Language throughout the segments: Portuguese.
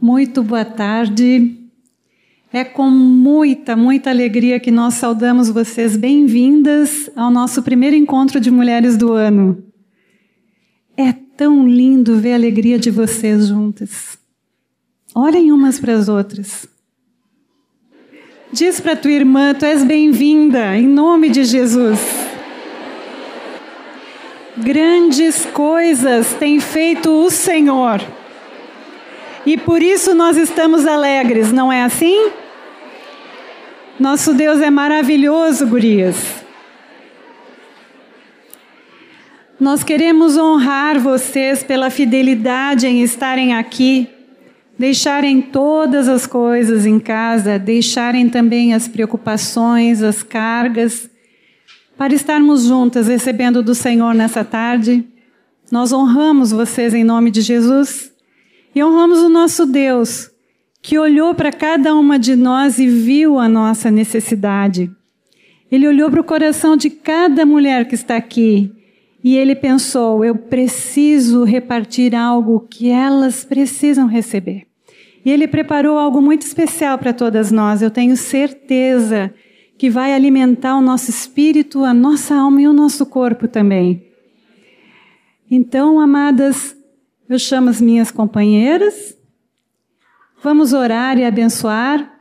Muito boa tarde. É com muita, muita alegria que nós saudamos vocês bem-vindas ao nosso primeiro encontro de mulheres do ano. É tão lindo ver a alegria de vocês juntas. Olhem umas para as outras. Diz para tua irmã, tu és bem-vinda, em nome de Jesus. Grandes coisas tem feito o Senhor. E por isso nós estamos alegres, não é assim? Nosso Deus é maravilhoso, gurias. Nós queremos honrar vocês pela fidelidade em estarem aqui deixarem todas as coisas em casa, deixarem também as preocupações, as cargas, para estarmos juntas recebendo do Senhor nessa tarde. Nós honramos vocês em nome de Jesus e honramos o nosso Deus, que olhou para cada uma de nós e viu a nossa necessidade. Ele olhou para o coração de cada mulher que está aqui e ele pensou: eu preciso repartir algo que elas precisam receber. E Ele preparou algo muito especial para todas nós, eu tenho certeza que vai alimentar o nosso espírito, a nossa alma e o nosso corpo também. Então, amadas, eu chamo as minhas companheiras, vamos orar e abençoar.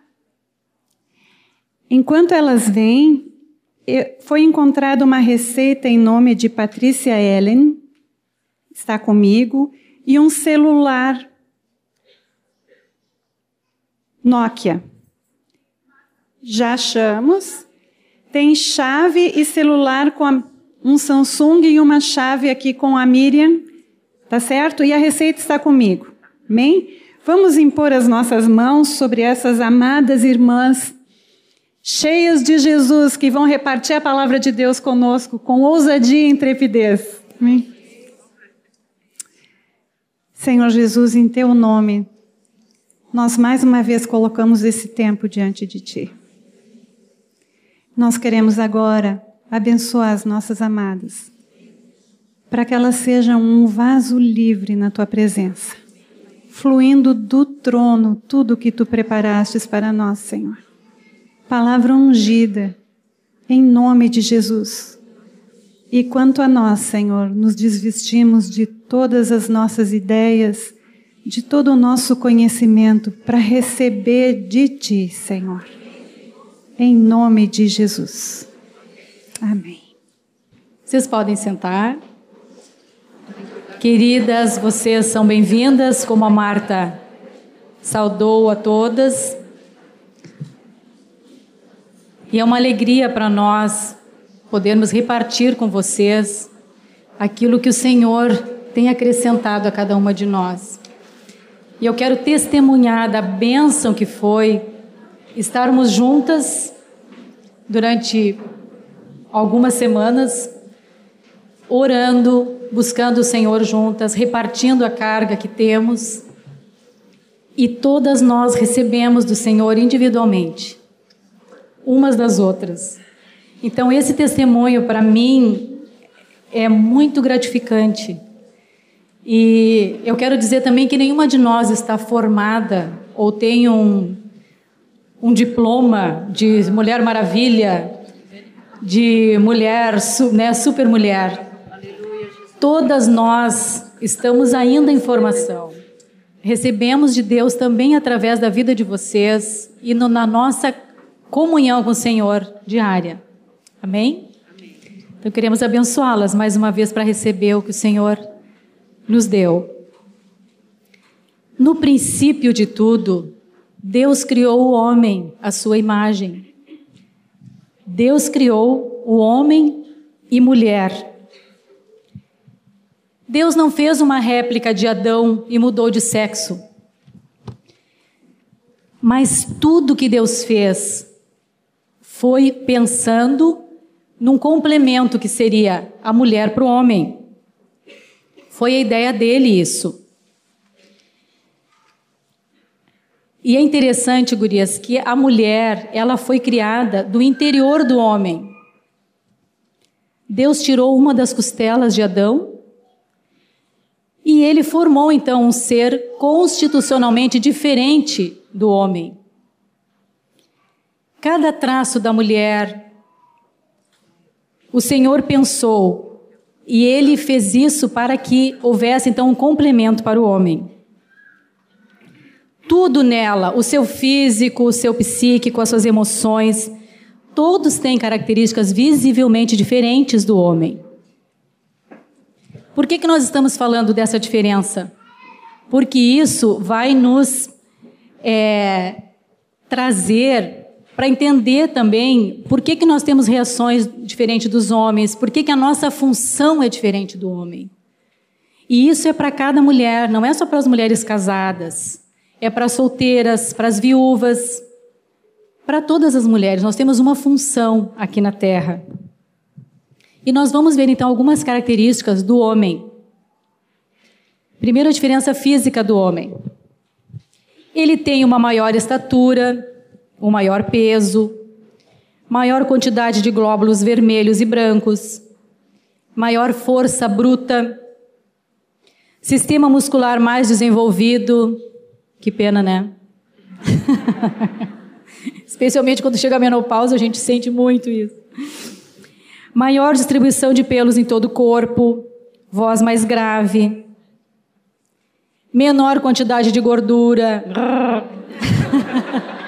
Enquanto elas vêm, foi encontrada uma receita em nome de Patrícia Ellen, está comigo, e um celular Nokia. Já achamos. Tem chave e celular com a, um Samsung e uma chave aqui com a Miriam. Tá certo? E a receita está comigo. Amém? Vamos impor as nossas mãos sobre essas amadas irmãs cheias de Jesus que vão repartir a palavra de Deus conosco com ousadia e intrepidez. Amém? Senhor Jesus, em teu nome, nós mais uma vez colocamos esse tempo diante de Ti. Nós queremos agora abençoar as nossas amadas, para que elas sejam um vaso livre na Tua presença, fluindo do trono tudo que Tu preparastes para nós, Senhor. Palavra ungida, em nome de Jesus. E quanto a nós, Senhor, nos desvestimos de todas as nossas ideias, de todo o nosso conhecimento para receber de Ti, Senhor. Em nome de Jesus. Amém. Vocês podem sentar. Queridas, vocês são bem-vindas, como a Marta saudou a todas. E é uma alegria para nós podermos repartir com vocês aquilo que o Senhor tem acrescentado a cada uma de nós. E eu quero testemunhar da bênção que foi estarmos juntas durante algumas semanas, orando, buscando o Senhor juntas, repartindo a carga que temos. E todas nós recebemos do Senhor individualmente, umas das outras. Então, esse testemunho para mim é muito gratificante e eu quero dizer também que nenhuma de nós está formada ou tem um, um diploma de Mulher Maravilha, de mulher, né, super mulher. Todas nós estamos ainda em formação. Recebemos de Deus também através da vida de vocês e no, na nossa comunhão com o Senhor diária. Amém? Então queremos abençoá-las mais uma vez para receber o que o Senhor nos deu. No princípio de tudo, Deus criou o homem à sua imagem. Deus criou o homem e mulher. Deus não fez uma réplica de Adão e mudou de sexo. Mas tudo que Deus fez foi pensando num complemento que seria a mulher para o homem. Foi a ideia dele isso. E é interessante, gurias, que a mulher, ela foi criada do interior do homem. Deus tirou uma das costelas de Adão E ele formou então um ser constitucionalmente diferente do homem. Cada traço da mulher, o Senhor pensou, e ele fez isso para que houvesse então um complemento para o homem. Tudo nela, o seu físico, o seu psíquico, as suas emoções, todos têm características visivelmente diferentes do homem. Por que, que nós estamos falando dessa diferença? Porque isso vai nos é, trazer para entender também por que, que nós temos reações diferentes dos homens, por que, que a nossa função é diferente do homem. E isso é para cada mulher, não é só para as mulheres casadas é para solteiras, para as viúvas, para todas as mulheres. Nós temos uma função aqui na Terra. E nós vamos ver então algumas características do homem. Primeiro, a diferença física do homem. Ele tem uma maior estatura, um maior peso, maior quantidade de glóbulos vermelhos e brancos, maior força bruta, sistema muscular mais desenvolvido, que pena, né? Especialmente quando chega a menopausa, a gente sente muito isso. Maior distribuição de pelos em todo o corpo, voz mais grave, menor quantidade de gordura.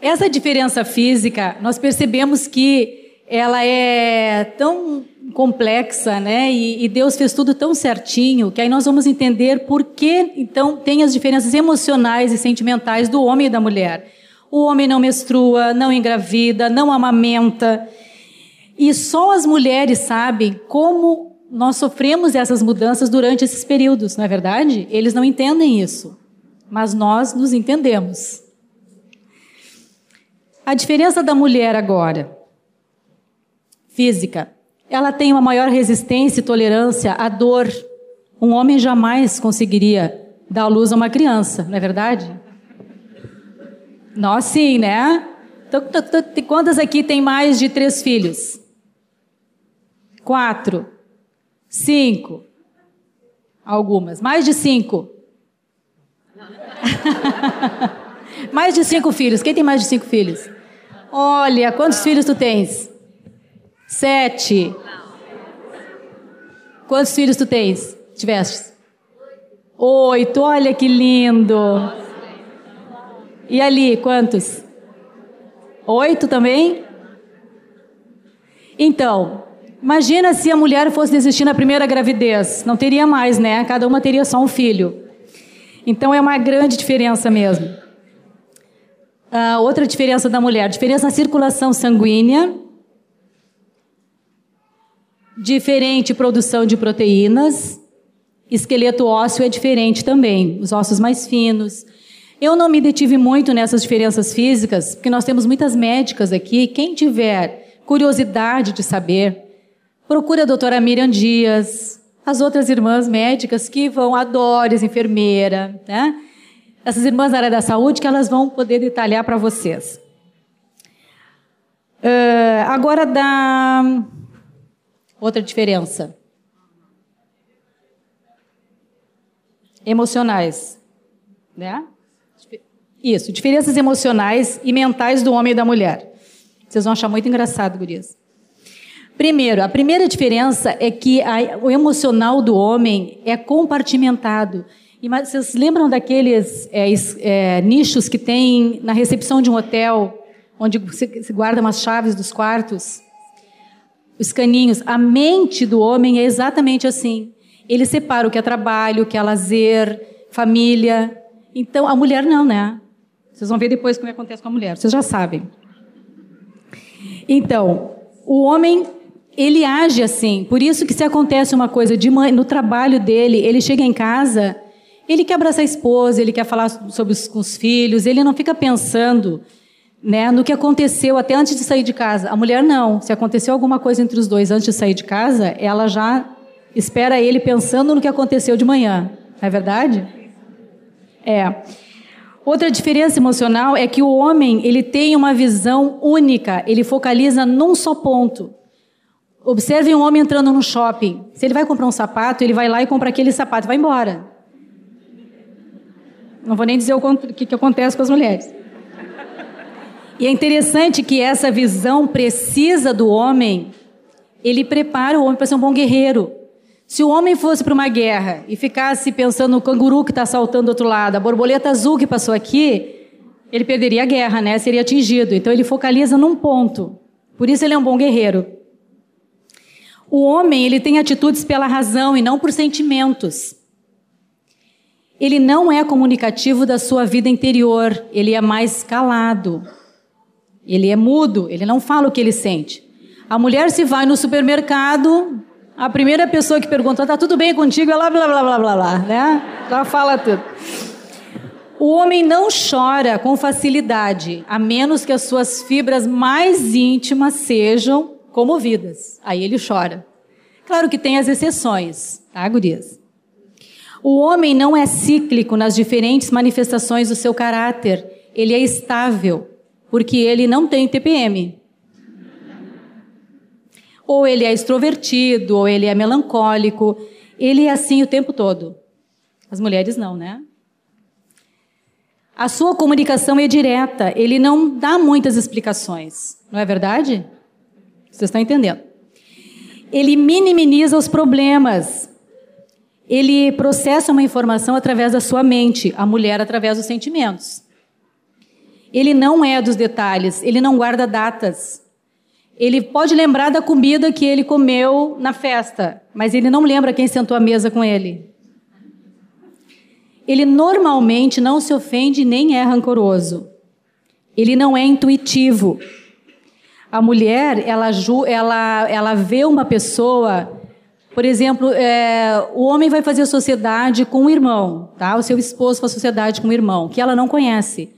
Essa diferença física, nós percebemos que ela é tão complexa, né? E, e, Deus fez tudo tão certinho que aí nós vamos entender por que então tem as diferenças emocionais e sentimentais do homem e da mulher. O homem não menstrua, não engravida, não amamenta. E só as mulheres sabem como nós sofremos essas mudanças durante esses períodos, não é verdade? Eles não entendem isso, mas nós nos entendemos. A diferença da mulher agora, física, ela tem uma maior resistência e tolerância à dor. Um homem jamais conseguiria dar à luz a uma criança, não é verdade? Nós sim, né? Quantas aqui tem mais de três filhos? Quatro. Cinco. Algumas. Mais de cinco. mais de cinco filhos. Quem tem mais de cinco filhos? Olha, quantos filhos tu tens? Sete. Quantos filhos tu tens? Tiveste? Oito. Olha que lindo. E ali, quantos? Oito também? Então, imagina se a mulher fosse desistir na primeira gravidez. Não teria mais, né? Cada uma teria só um filho. Então é uma grande diferença mesmo. Uh, outra diferença da mulher, diferença na circulação sanguínea Diferente produção de proteínas, esqueleto ósseo é diferente também, os ossos mais finos. Eu não me detive muito nessas diferenças físicas, porque nós temos muitas médicas aqui. Quem tiver curiosidade de saber, procure a doutora Miriam Dias, as outras irmãs médicas que vão, a Doris, enfermeira, né? Essas irmãs da área da saúde que elas vão poder detalhar para vocês. Uh, agora da Outra diferença. Emocionais. Né? Isso, diferenças emocionais e mentais do homem e da mulher. Vocês vão achar muito engraçado, gurias. Primeiro, a primeira diferença é que a, o emocional do homem é compartimentado. E, vocês lembram daqueles é, é, nichos que tem na recepção de um hotel, onde se, se guarda umas chaves dos quartos? os caninhos, a mente do homem é exatamente assim. Ele separa o que é trabalho, o que é lazer, família. Então, a mulher não, né? Vocês vão ver depois como acontece com a mulher, vocês já sabem. Então, o homem, ele age assim. Por isso que se acontece uma coisa de mãe, no trabalho dele, ele chega em casa, ele quer abraçar a esposa, ele quer falar sobre os, com os filhos, ele não fica pensando né, no que aconteceu até antes de sair de casa. A mulher não. Se aconteceu alguma coisa entre os dois antes de sair de casa, ela já espera ele pensando no que aconteceu de manhã. Não é verdade? É. Outra diferença emocional é que o homem ele tem uma visão única, ele focaliza num só ponto. Observe um homem entrando no shopping. Se ele vai comprar um sapato, ele vai lá e compra aquele sapato e vai embora. Não vou nem dizer o que, que acontece com as mulheres. E é interessante que essa visão precisa do homem, ele prepara o homem para ser um bom guerreiro. Se o homem fosse para uma guerra e ficasse pensando no canguru que está saltando do outro lado, a borboleta azul que passou aqui, ele perderia a guerra, né? Seria atingido. Então ele focaliza num ponto. Por isso ele é um bom guerreiro. O homem, ele tem atitudes pela razão e não por sentimentos. Ele não é comunicativo da sua vida interior, ele é mais calado. Ele é mudo, ele não fala o que ele sente. A mulher se vai no supermercado, a primeira pessoa que pergunta, tá tudo bem contigo? Ela blá blá blá blá blá, né? Já fala tudo. O homem não chora com facilidade, a menos que as suas fibras mais íntimas sejam comovidas. Aí ele chora. Claro que tem as exceções, tá, gurias? O homem não é cíclico nas diferentes manifestações do seu caráter. Ele é estável, porque ele não tem TPM. Ou ele é extrovertido, ou ele é melancólico. Ele é assim o tempo todo. As mulheres não, né? A sua comunicação é direta, ele não dá muitas explicações. Não é verdade? Vocês estão entendendo? Ele minimiza os problemas. Ele processa uma informação através da sua mente, a mulher através dos sentimentos. Ele não é dos detalhes, ele não guarda datas. Ele pode lembrar da comida que ele comeu na festa, mas ele não lembra quem sentou à mesa com ele. Ele normalmente não se ofende nem é rancoroso. Ele não é intuitivo. A mulher, ela, ela, ela vê uma pessoa, por exemplo, é, o homem vai fazer sociedade com o irmão, tá? O seu esposo faz sociedade com o irmão, que ela não conhece.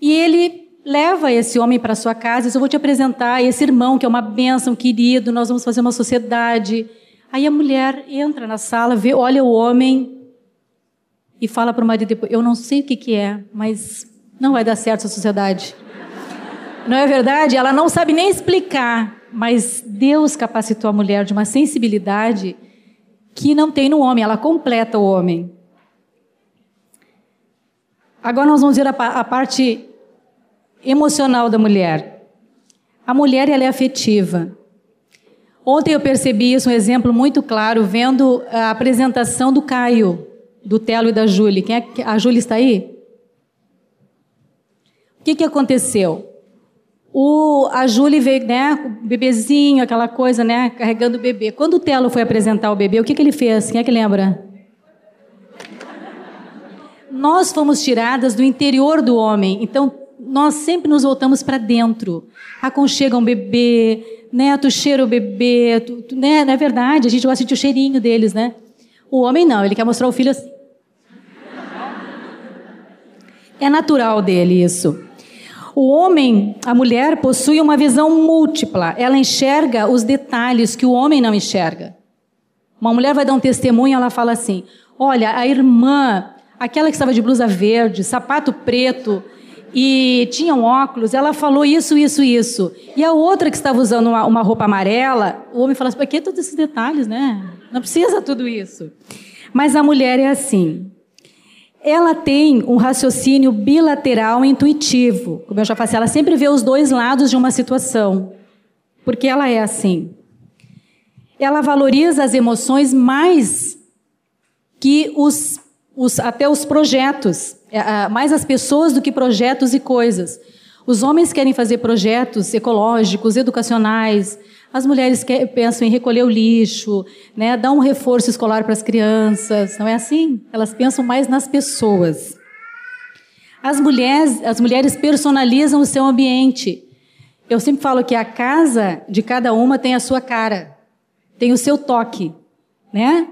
E ele leva esse homem para sua casa, eu vou te apresentar esse irmão que é uma bênção, querido, nós vamos fazer uma sociedade. Aí a mulher entra na sala, vê, olha o homem e fala para o marido depois, eu não sei o que, que é, mas não vai dar certo essa sociedade. Não é verdade? Ela não sabe nem explicar, mas Deus capacitou a mulher de uma sensibilidade que não tem no homem, ela completa o homem. Agora nós vamos ver a, a parte emocional da mulher. A mulher ela é afetiva. Ontem eu percebi isso, um exemplo muito claro, vendo a apresentação do Caio, do Telo e da Júlia. Quem é a Júlia está aí? O que, que aconteceu? O, a Júlia veio, né, o bebezinho, aquela coisa, né, carregando o bebê. Quando o Telo foi apresentar o bebê, o que, que ele fez? Quem é que lembra? Nós fomos tiradas do interior do homem. Então, nós sempre nos voltamos para dentro. Aconchega um bebê, né? Tu cheira o bebê, tu, tu, né? Não é verdade, a gente gosta de sentir o cheirinho deles, né? O homem não, ele quer mostrar o filho assim. É natural dele isso. O homem, a mulher, possui uma visão múltipla. Ela enxerga os detalhes que o homem não enxerga. Uma mulher vai dar um testemunho, ela fala assim: Olha, a irmã, aquela que estava de blusa verde, sapato preto, e tinha um óculos, ela falou isso, isso, isso. E a outra que estava usando uma, uma roupa amarela, o homem falou assim, por que todos esses detalhes, né? Não precisa tudo isso. Mas a mulher é assim. Ela tem um raciocínio bilateral intuitivo. Como eu já falei, ela sempre vê os dois lados de uma situação. Porque ela é assim. Ela valoriza as emoções mais que os, os até os projetos. É, mais as pessoas do que projetos e coisas. Os homens querem fazer projetos ecológicos, educacionais. As mulheres quer, pensam em recolher o lixo, né, dar um reforço escolar para as crianças. Não é assim? Elas pensam mais nas pessoas. As mulheres, as mulheres personalizam o seu ambiente. Eu sempre falo que a casa de cada uma tem a sua cara, tem o seu toque, né?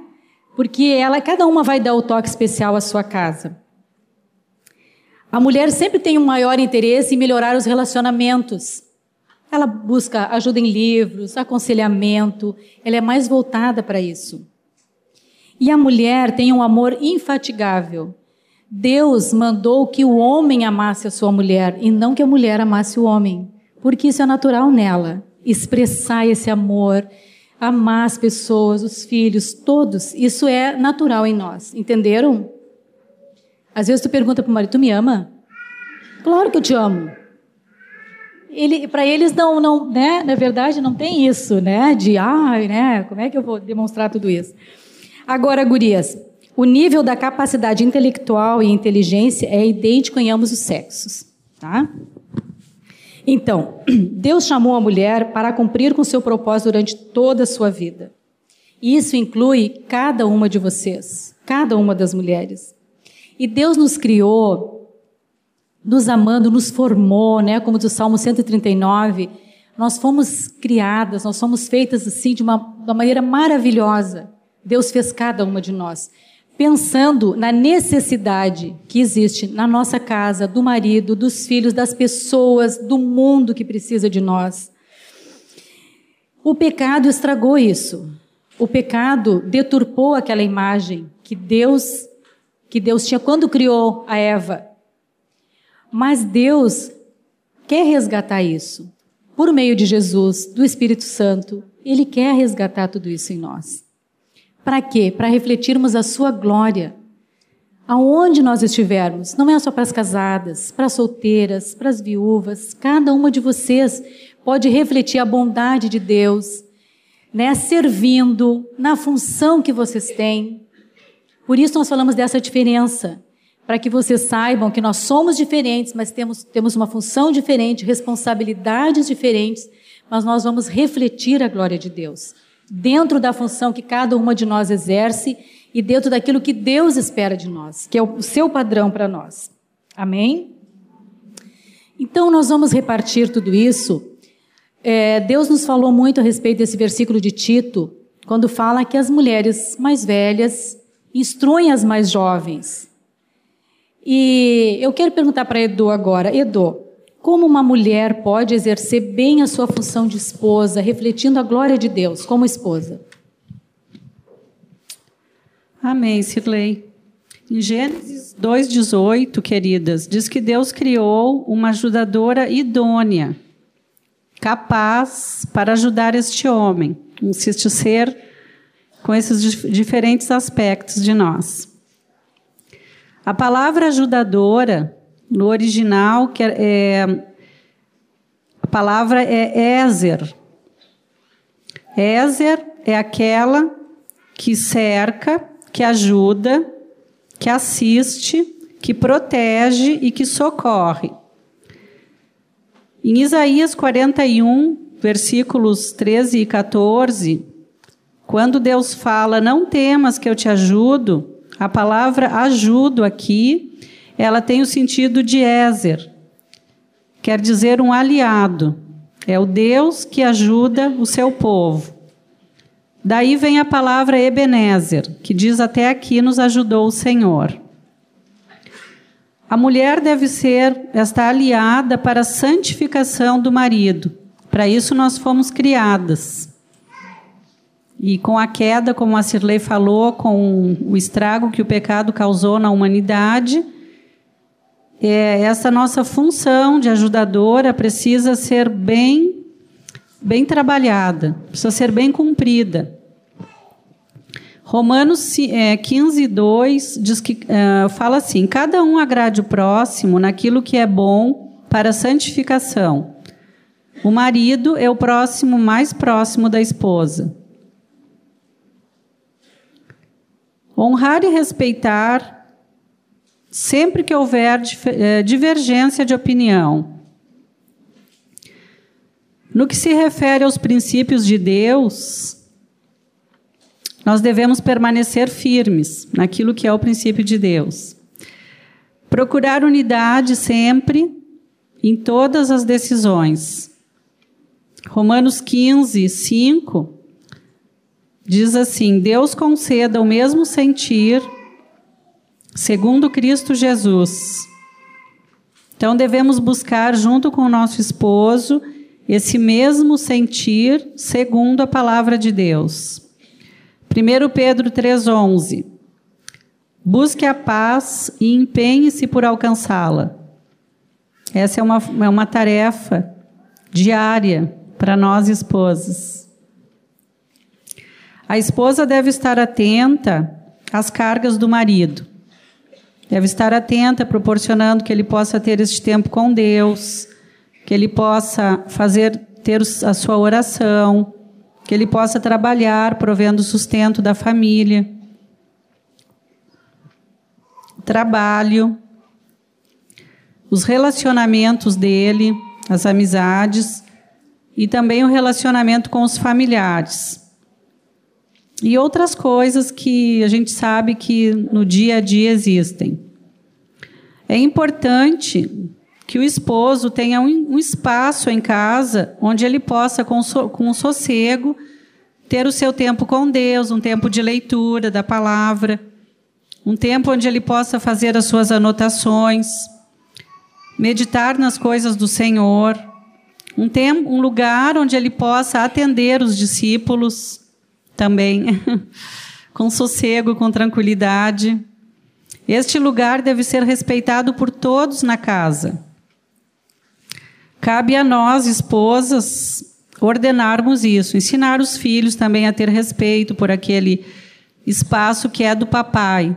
Porque ela, cada uma vai dar o toque especial à sua casa. A mulher sempre tem um maior interesse em melhorar os relacionamentos. Ela busca ajuda em livros, aconselhamento, ela é mais voltada para isso. E a mulher tem um amor infatigável. Deus mandou que o homem amasse a sua mulher e não que a mulher amasse o homem, porque isso é natural nela, expressar esse amor, amar as pessoas, os filhos, todos. Isso é natural em nós, entenderam? Às vezes tu pergunta para o marido, tu me ama? Claro que eu te amo. Ele, para eles não, não, né? Na verdade, não tem isso, né? De, ai, né? Como é que eu vou demonstrar tudo isso? Agora, gurias, o nível da capacidade intelectual e inteligência é idêntico em ambos os sexos, tá? Então, Deus chamou a mulher para cumprir com seu propósito durante toda a sua vida. Isso inclui cada uma de vocês, cada uma das mulheres. E Deus nos criou, nos amando, nos formou, né? Como diz o Salmo 139, nós fomos criadas, nós somos feitas assim de uma, de uma maneira maravilhosa. Deus fez cada uma de nós pensando na necessidade que existe na nossa casa, do marido, dos filhos, das pessoas, do mundo que precisa de nós. O pecado estragou isso. O pecado deturpou aquela imagem que Deus que Deus tinha quando criou a Eva. Mas Deus quer resgatar isso. Por meio de Jesus, do Espírito Santo, ele quer resgatar tudo isso em nós. Para quê? Para refletirmos a sua glória. Aonde nós estivermos, não é só para as casadas, para as solteiras, para as viúvas, cada uma de vocês pode refletir a bondade de Deus, né, servindo na função que vocês têm. Por isso nós falamos dessa diferença, para que vocês saibam que nós somos diferentes, mas temos, temos uma função diferente, responsabilidades diferentes, mas nós vamos refletir a glória de Deus dentro da função que cada uma de nós exerce e dentro daquilo que Deus espera de nós, que é o seu padrão para nós. Amém? Então, nós vamos repartir tudo isso. É, Deus nos falou muito a respeito desse versículo de Tito, quando fala que as mulheres mais velhas instruem as mais jovens. E eu quero perguntar para Edu agora: Edu, como uma mulher pode exercer bem a sua função de esposa, refletindo a glória de Deus como esposa? Amém, Sirlei. Em Gênesis 2,18, queridas, diz que Deus criou uma ajudadora idônea, capaz para ajudar este homem, este ser com esses diferentes aspectos de nós. A palavra ajudadora no original, que é, é, a palavra é Ézer. Ézer é aquela que cerca, que ajuda, que assiste, que protege e que socorre. Em Isaías 41, versículos 13 e 14, quando Deus fala: Não temas que eu te ajudo, a palavra ajudo aqui ela tem o sentido de Ézer, quer dizer um aliado. É o Deus que ajuda o seu povo. Daí vem a palavra Ebenezer, que diz até aqui nos ajudou o Senhor. A mulher deve ser esta aliada para a santificação do marido. Para isso nós fomos criadas. E com a queda, como a Cirlei falou, com o estrago que o pecado causou na humanidade, é, essa nossa função de ajudadora precisa ser bem, bem trabalhada, precisa ser bem cumprida. Romanos é, 15, 2 diz que, uh, fala assim: cada um agrade o próximo naquilo que é bom para santificação. O marido é o próximo mais próximo da esposa. Honrar e respeitar sempre que houver eh, divergência de opinião. No que se refere aos princípios de Deus, nós devemos permanecer firmes naquilo que é o princípio de Deus. Procurar unidade sempre em todas as decisões. Romanos 15, 5 diz assim: Deus conceda o mesmo sentir segundo Cristo Jesus. Então devemos buscar junto com o nosso esposo esse mesmo sentir segundo a palavra de Deus. 1 Pedro 3,11 Busque a paz e empenhe-se por alcançá-la. Essa é uma, é uma tarefa diária para nós esposas. A esposa deve estar atenta às cargas do marido. Deve estar atenta, proporcionando que ele possa ter este tempo com Deus, que ele possa fazer ter a sua oração, que ele possa trabalhar provendo o sustento da família. Trabalho, os relacionamentos dele, as amizades e também o relacionamento com os familiares. E outras coisas que a gente sabe que no dia a dia existem. É importante que o esposo tenha um, um espaço em casa onde ele possa, com, so, com sossego, ter o seu tempo com Deus, um tempo de leitura da palavra, um tempo onde ele possa fazer as suas anotações, meditar nas coisas do Senhor, um, tempo, um lugar onde ele possa atender os discípulos também, com sossego, com tranquilidade. Este lugar deve ser respeitado por todos na casa. Cabe a nós, esposas, ordenarmos isso, ensinar os filhos também a ter respeito por aquele espaço que é do papai.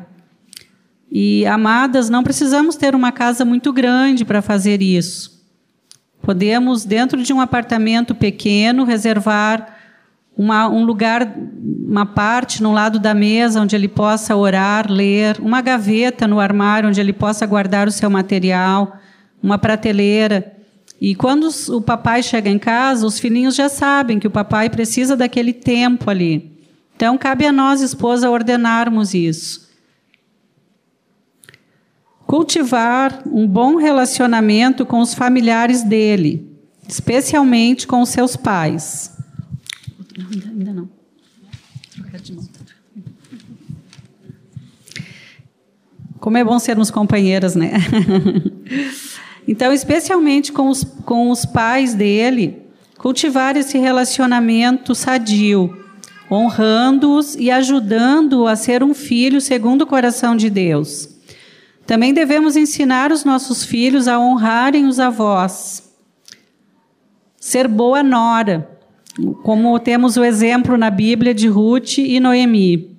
E, amadas, não precisamos ter uma casa muito grande para fazer isso. Podemos, dentro de um apartamento pequeno, reservar uma, um lugar, uma parte no lado da mesa onde ele possa orar, ler, uma gaveta no armário onde ele possa guardar o seu material, uma prateleira. E quando o papai chega em casa, os filhinhos já sabem que o papai precisa daquele tempo ali. Então, cabe a nós, esposa, ordenarmos isso. Cultivar um bom relacionamento com os familiares dele, especialmente com os seus pais. Ainda, ainda não. Como é bom sermos companheiras, né? Então, especialmente com os, com os pais dele, cultivar esse relacionamento sadio, honrando-os e ajudando-o a ser um filho segundo o coração de Deus. Também devemos ensinar os nossos filhos a honrarem os avós, ser boa nora, como temos o exemplo na Bíblia de Ruth e Noemi.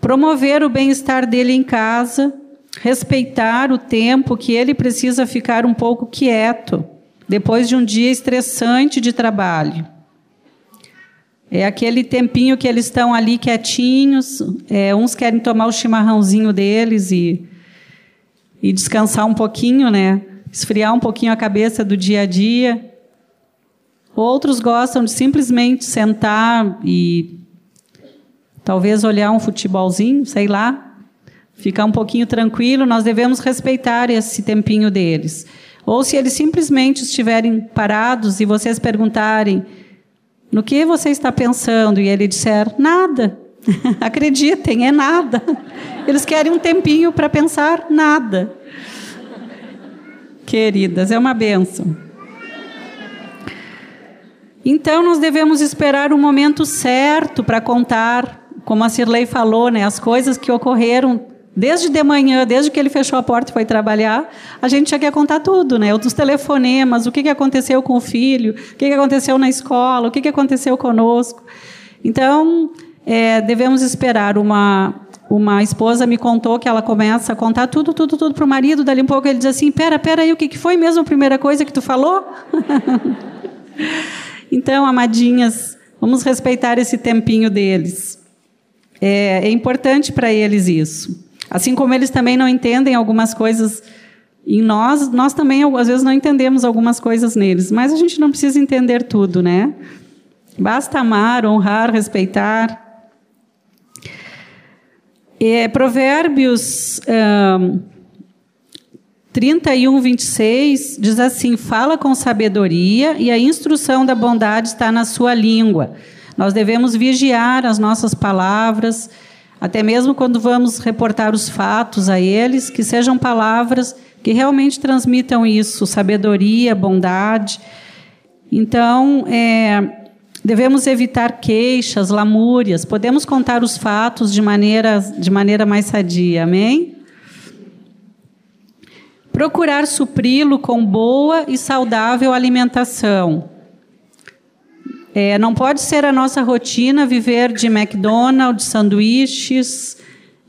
Promover o bem-estar dele em casa, respeitar o tempo que ele precisa ficar um pouco quieto depois de um dia estressante de trabalho. É aquele tempinho que eles estão ali quietinhos, é, uns querem tomar o chimarrãozinho deles e, e descansar um pouquinho, né? Esfriar um pouquinho a cabeça do dia a dia. Outros gostam de simplesmente sentar e talvez olhar um futebolzinho, sei lá, ficar um pouquinho tranquilo, nós devemos respeitar esse tempinho deles. Ou se eles simplesmente estiverem parados e vocês perguntarem no que você está pensando e ele disser nada, acreditem, é nada. Eles querem um tempinho para pensar nada. Queridas, é uma benção. Então nós devemos esperar o momento certo para contar, como a Cirlei falou, né, as coisas que ocorreram Desde de manhã, desde que ele fechou a porta e foi trabalhar, a gente já quer contar tudo, né? Os telefonemas, o que, aconteceu com o filho, o que, aconteceu na escola, o que, aconteceu conosco. Então, é, devemos esperar uma, uma esposa me contou que ela começa a contar tudo, tudo, tudo para o marido. Dali um pouco ele diz assim: Pera, pera aí, o que foi mesmo a primeira coisa que tu falou? então, amadinhas, vamos respeitar esse tempinho deles. É, é importante para eles isso. Assim como eles também não entendem algumas coisas em nós, nós também às vezes não entendemos algumas coisas neles, mas a gente não precisa entender tudo, né? Basta amar, honrar, respeitar. É, provérbios 31, 26 diz assim: Fala com sabedoria e a instrução da bondade está na sua língua. Nós devemos vigiar as nossas palavras até mesmo quando vamos reportar os fatos a eles, que sejam palavras que realmente transmitam isso, sabedoria, bondade. Então, é, devemos evitar queixas, lamúrias, podemos contar os fatos de maneira, de maneira mais sadia, amém? Procurar supri-lo com boa e saudável alimentação. É, não pode ser a nossa rotina viver de McDonald's, sanduíches,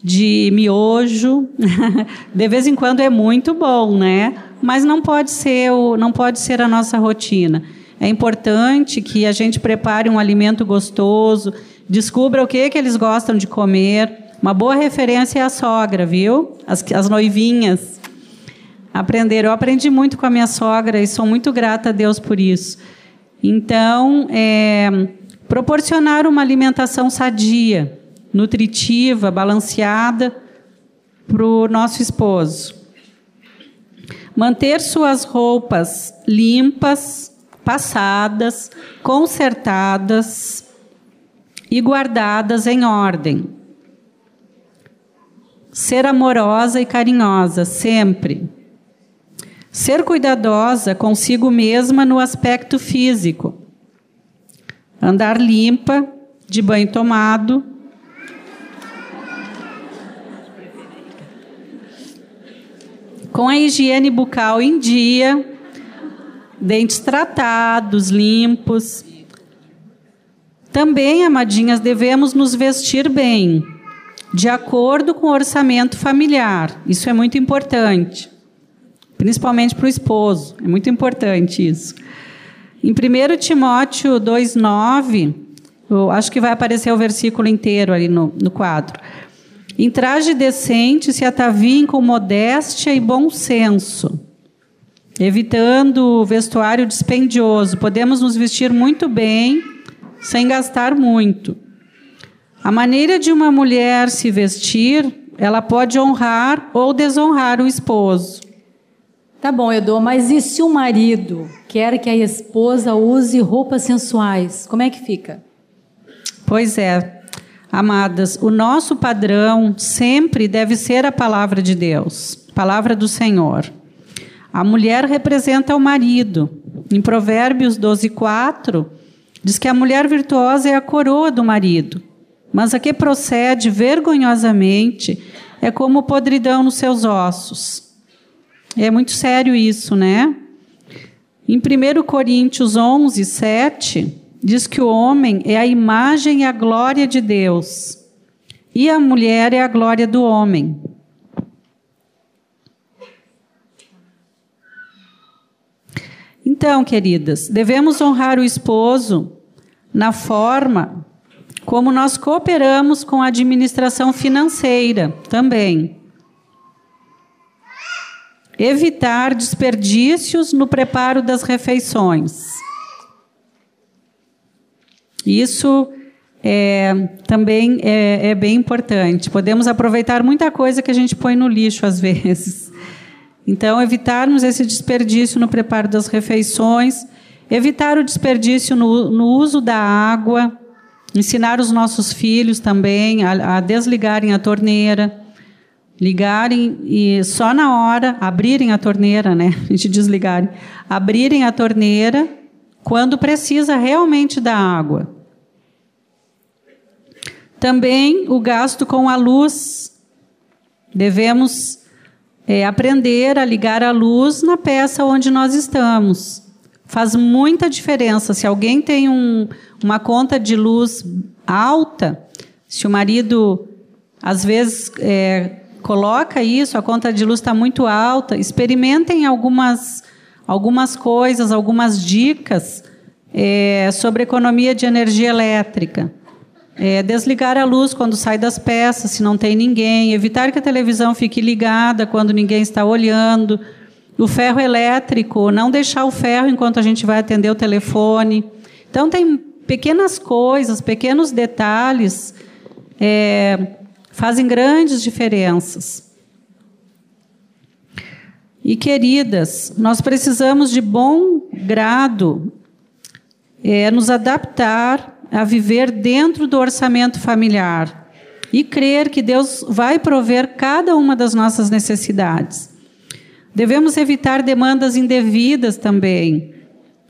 de miojo. de vez em quando é muito bom, né? Mas não pode ser o, não pode ser a nossa rotina. É importante que a gente prepare um alimento gostoso, descubra o que que eles gostam de comer. Uma boa referência é a sogra, viu? As, as noivinhas aprenderam. Eu aprendi muito com a minha sogra e sou muito grata a Deus por isso. Então, é, proporcionar uma alimentação sadia, nutritiva, balanceada para o nosso esposo. Manter suas roupas limpas, passadas, consertadas e guardadas em ordem. Ser amorosa e carinhosa sempre. Ser cuidadosa consigo mesma no aspecto físico. Andar limpa, de banho tomado. Com a higiene bucal em dia, dentes tratados, limpos. Também, amadinhas, devemos nos vestir bem, de acordo com o orçamento familiar. Isso é muito importante principalmente para o esposo. É muito importante isso. Em 1 Timóteo 2,9, acho que vai aparecer o versículo inteiro ali no, no quadro. Em traje decente se ataviem com modéstia e bom senso, evitando o vestuário dispendioso. Podemos nos vestir muito bem, sem gastar muito. A maneira de uma mulher se vestir, ela pode honrar ou desonrar o esposo. Tá bom, Edu, mas e se o marido quer que a esposa use roupas sensuais? Como é que fica? Pois é, amadas, o nosso padrão sempre deve ser a palavra de Deus, palavra do Senhor. A mulher representa o marido. Em Provérbios 12, 4, diz que a mulher virtuosa é a coroa do marido, mas a que procede vergonhosamente é como podridão nos seus ossos. É muito sério isso, né? Em 1 Coríntios 11, 7, diz que o homem é a imagem e a glória de Deus, e a mulher é a glória do homem. Então, queridas, devemos honrar o esposo na forma como nós cooperamos com a administração financeira também. Evitar desperdícios no preparo das refeições. Isso é, também é, é, bem importante. Podemos aproveitar muita coisa que a gente põe no lixo às vezes. Então, evitarmos esse desperdício no preparo das refeições, evitar o desperdício no, no uso da água, ensinar os nossos filhos também a, a desligarem a torneira ligarem e só na hora abrirem a torneira, né? A gente desligarem, abrirem a torneira quando precisa realmente da água. Também o gasto com a luz. Devemos é, aprender a ligar a luz na peça onde nós estamos. Faz muita diferença. Se alguém tem um, uma conta de luz alta, se o marido às vezes é, coloca isso, a conta de luz está muito alta, experimentem algumas, algumas coisas, algumas dicas é, sobre economia de energia elétrica. É, desligar a luz quando sai das peças, se não tem ninguém, evitar que a televisão fique ligada quando ninguém está olhando. O ferro elétrico, não deixar o ferro enquanto a gente vai atender o telefone. Então, tem pequenas coisas, pequenos detalhes é, fazem grandes diferenças. E queridas, nós precisamos de bom grado é, nos adaptar a viver dentro do orçamento familiar e crer que Deus vai prover cada uma das nossas necessidades. Devemos evitar demandas indevidas também,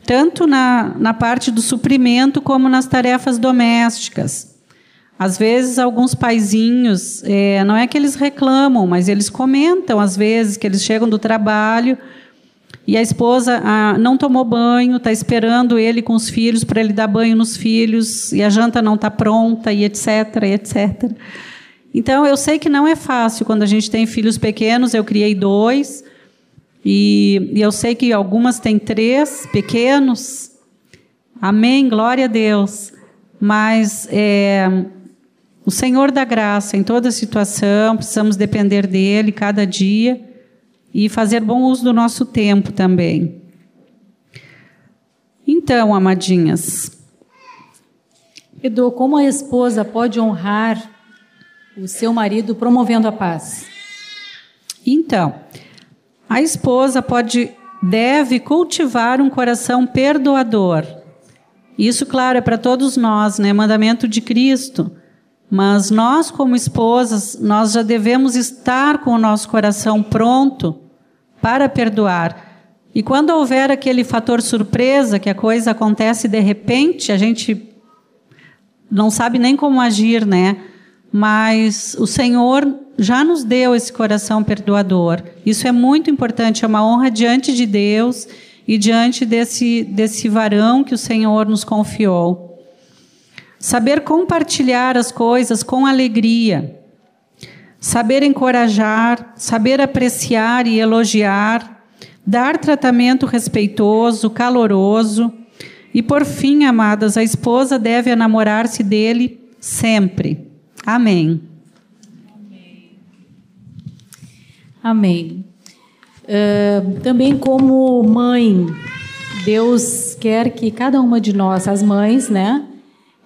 tanto na, na parte do suprimento como nas tarefas domésticas. Às vezes, alguns paizinhos, é, não é que eles reclamam, mas eles comentam, às vezes, que eles chegam do trabalho e a esposa ah, não tomou banho, está esperando ele com os filhos para ele dar banho nos filhos, e a janta não está pronta, e etc, e etc. Então, eu sei que não é fácil quando a gente tem filhos pequenos, eu criei dois, e, e eu sei que algumas têm três pequenos. Amém, glória a Deus. Mas é, o Senhor dá graça em toda situação, precisamos depender dele cada dia e fazer bom uso do nosso tempo também. Então, amadinhas. Edu, como a esposa pode honrar o seu marido promovendo a paz? Então, a esposa pode deve cultivar um coração perdoador. Isso, claro, é para todos nós, né? Mandamento de Cristo. Mas nós, como esposas, nós já devemos estar com o nosso coração pronto para perdoar. E quando houver aquele fator surpresa, que a coisa acontece de repente, a gente não sabe nem como agir, né? Mas o Senhor já nos deu esse coração perdoador. Isso é muito importante, é uma honra diante de Deus e diante desse, desse varão que o Senhor nos confiou. Saber compartilhar as coisas com alegria saber encorajar, saber apreciar e elogiar, dar tratamento respeitoso, caloroso. E por fim, amadas, a esposa deve enamorar-se dele sempre. Amém. Amém. Uh, também como mãe, Deus quer que cada uma de nós, as mães, né,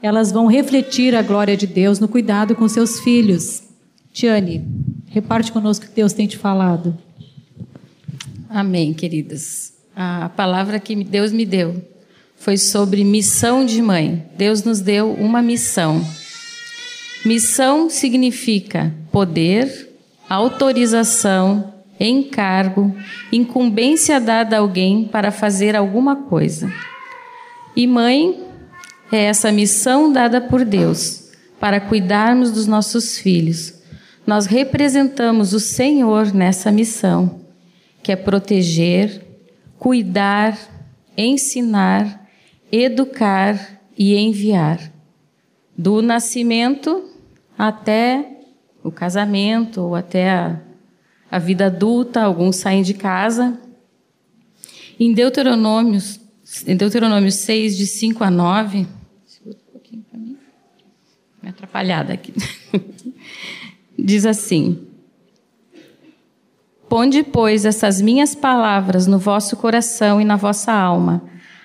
elas vão refletir a glória de Deus no cuidado com seus filhos. Tiane, reparte conosco o que Deus tem te falado. Amém, queridas. A palavra que Deus me deu foi sobre missão de mãe. Deus nos deu uma missão. Missão significa poder, autorização, encargo, incumbência dada a alguém para fazer alguma coisa. E mãe é essa missão dada por Deus para cuidarmos dos nossos filhos nós representamos o Senhor nessa missão, que é proteger, cuidar, ensinar, educar e enviar. Do nascimento até o casamento ou até a, a vida adulta, alguns saem de casa. Em Deuteronômio, em Deuteronômio 6, de 5 a 9, segura um pouquinho para mim, me atrapalhada aqui. diz assim: Ponde, pois, essas minhas palavras no vosso coração e na vossa alma,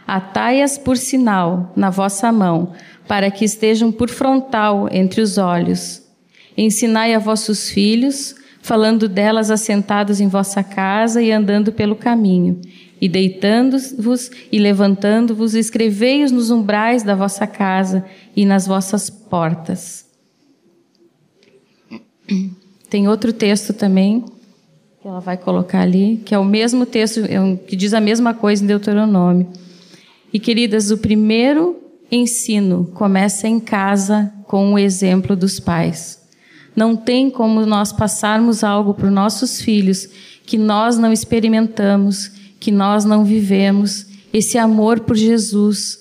atai-as por sinal na vossa mão, para que estejam por frontal entre os olhos. Ensinai a vossos filhos, falando delas assentados em vossa casa e andando pelo caminho, e deitando-vos e levantando-vos, escrevei-os nos umbrais da vossa casa e nas vossas portas. Tem outro texto também que ela vai colocar ali, que é o mesmo texto, é que diz a mesma coisa em Deuteronômio. E queridas, o primeiro ensino começa em casa com o exemplo dos pais. Não tem como nós passarmos algo para os nossos filhos que nós não experimentamos, que nós não vivemos, esse amor por Jesus,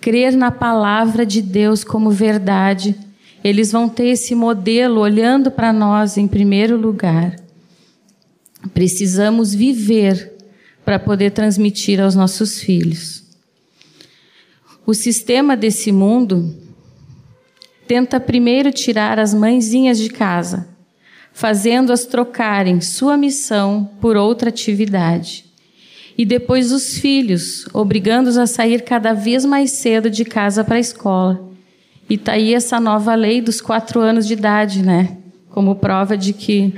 crer na palavra de Deus como verdade, eles vão ter esse modelo olhando para nós em primeiro lugar. Precisamos viver para poder transmitir aos nossos filhos. O sistema desse mundo tenta primeiro tirar as mãezinhas de casa, fazendo-as trocarem sua missão por outra atividade. E depois os filhos, obrigando-os a sair cada vez mais cedo de casa para a escola e está aí essa nova lei dos quatro anos de idade, né? Como prova de que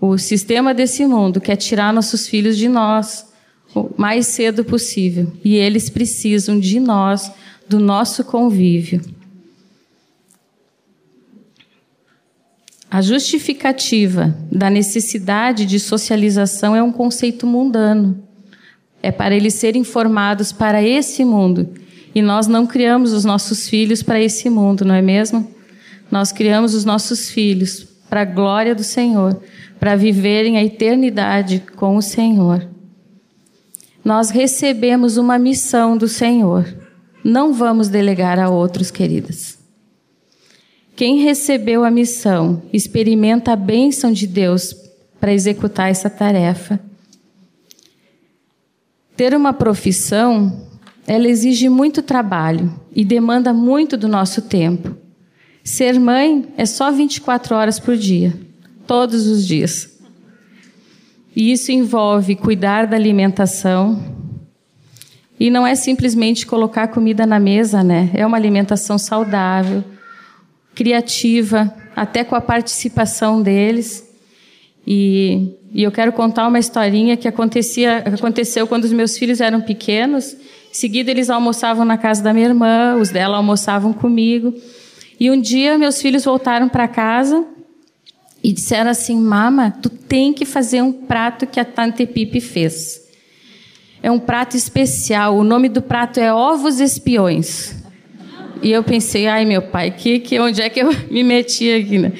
o sistema desse mundo quer tirar nossos filhos de nós o mais cedo possível. E eles precisam de nós, do nosso convívio. A justificativa da necessidade de socialização é um conceito mundano. É para eles serem formados para esse mundo e nós não criamos os nossos filhos para esse mundo, não é mesmo? Nós criamos os nossos filhos para a glória do Senhor, para viverem a eternidade com o Senhor. nós recebemos uma missão do Senhor. Não vamos delegar a outros, queridas. Quem recebeu a missão experimenta a bênção de Deus para executar essa tarefa. Ter uma profissão, ela exige muito trabalho e demanda muito do nosso tempo. Ser mãe é só 24 horas por dia, todos os dias. E isso envolve cuidar da alimentação. E não é simplesmente colocar comida na mesa, né? É uma alimentação saudável, criativa, até com a participação deles. E, e eu quero contar uma historinha que acontecia, aconteceu quando os meus filhos eram pequenos. Em seguida, eles almoçavam na casa da minha irmã, os dela almoçavam comigo. E um dia meus filhos voltaram para casa e disseram assim: Mama, tu tem que fazer um prato que a Tante Pipe fez. É um prato especial. O nome do prato é ovos espiões. E eu pensei, ai meu pai, que, que onde é que eu me meti aqui? Né?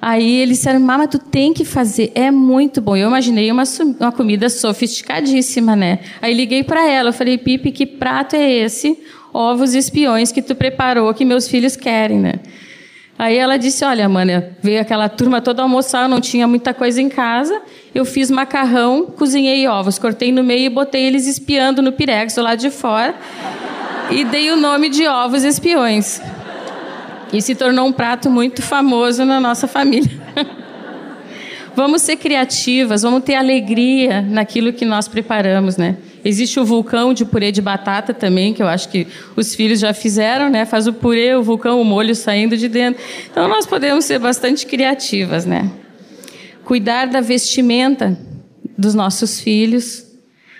Aí eles disseram, mama, tu tem que fazer, é muito bom. Eu imaginei uma, uma comida sofisticadíssima, né? Aí liguei para ela, eu falei, Pipe, que prato é esse? ovos espiões que tu preparou que meus filhos querem, né? Aí ela disse: Olha, mana, veio aquela turma toda almoçar, não tinha muita coisa em casa. Eu fiz macarrão, cozinhei ovos, cortei no meio e botei eles espiando no pirex do lado de fora. E dei o nome de ovos espiões. E se tornou um prato muito famoso na nossa família. vamos ser criativas, vamos ter alegria naquilo que nós preparamos, né? Existe o vulcão de purê de batata também, que eu acho que os filhos já fizeram, né? Faz o purê, o vulcão, o molho saindo de dentro. Então nós podemos ser bastante criativas, né? Cuidar da vestimenta dos nossos filhos,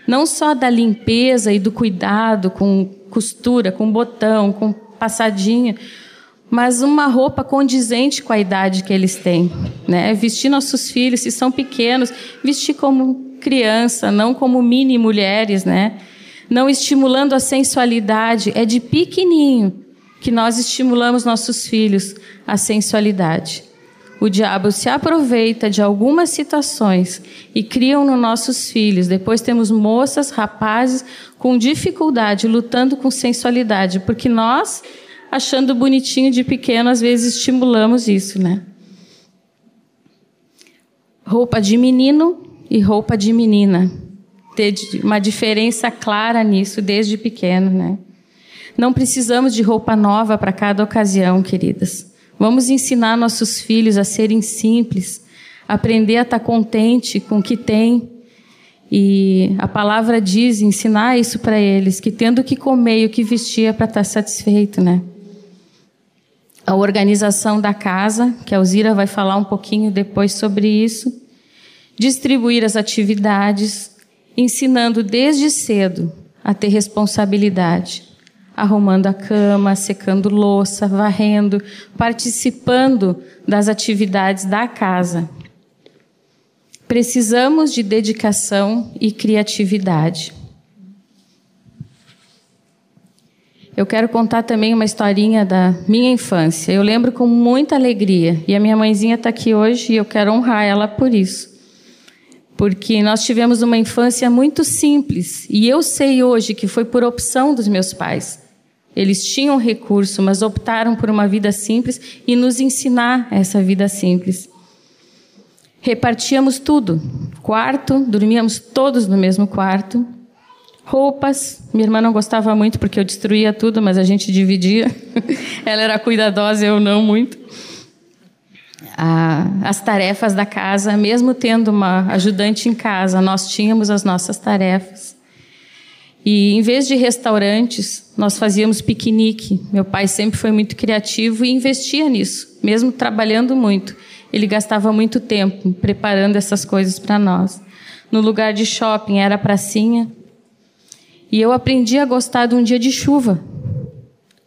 não só da limpeza e do cuidado com costura, com botão, com passadinha, mas uma roupa condizente com a idade que eles têm, né? Vestir nossos filhos, se são pequenos, vestir como criança, não como mini mulheres, né? Não estimulando a sensualidade, é de pequenininho que nós estimulamos nossos filhos a sensualidade. O diabo se aproveita de algumas situações e criam nos nossos filhos. Depois temos moças, rapazes com dificuldade lutando com sensualidade, porque nós, achando bonitinho de pequeno, às vezes estimulamos isso, né? Roupa de menino e roupa de menina. Ter uma diferença clara nisso desde pequeno, né? Não precisamos de roupa nova para cada ocasião, queridas. Vamos ensinar nossos filhos a serem simples, aprender a estar contente com o que tem. E a palavra diz, ensinar isso para eles, que tendo o que comer e o que vestir é para estar satisfeito, né? A organização da casa, que a Alzira vai falar um pouquinho depois sobre isso distribuir as atividades, ensinando desde cedo a ter responsabilidade, arrumando a cama, secando louça, varrendo, participando das atividades da casa. Precisamos de dedicação e criatividade. Eu quero contar também uma historinha da minha infância. Eu lembro com muita alegria. E a minha mãezinha está aqui hoje e eu quero honrar ela por isso porque nós tivemos uma infância muito simples. E eu sei hoje que foi por opção dos meus pais. Eles tinham recurso, mas optaram por uma vida simples e nos ensinar essa vida simples. Repartíamos tudo: quarto, dormíamos todos no mesmo quarto. Roupas, minha irmã não gostava muito porque eu destruía tudo, mas a gente dividia. Ela era cuidadosa, eu não muito as tarefas da casa, mesmo tendo uma ajudante em casa, nós tínhamos as nossas tarefas. E em vez de restaurantes, nós fazíamos piquenique. Meu pai sempre foi muito criativo e investia nisso, mesmo trabalhando muito. Ele gastava muito tempo preparando essas coisas para nós. No lugar de shopping era pracinha. E eu aprendi a gostar de um dia de chuva.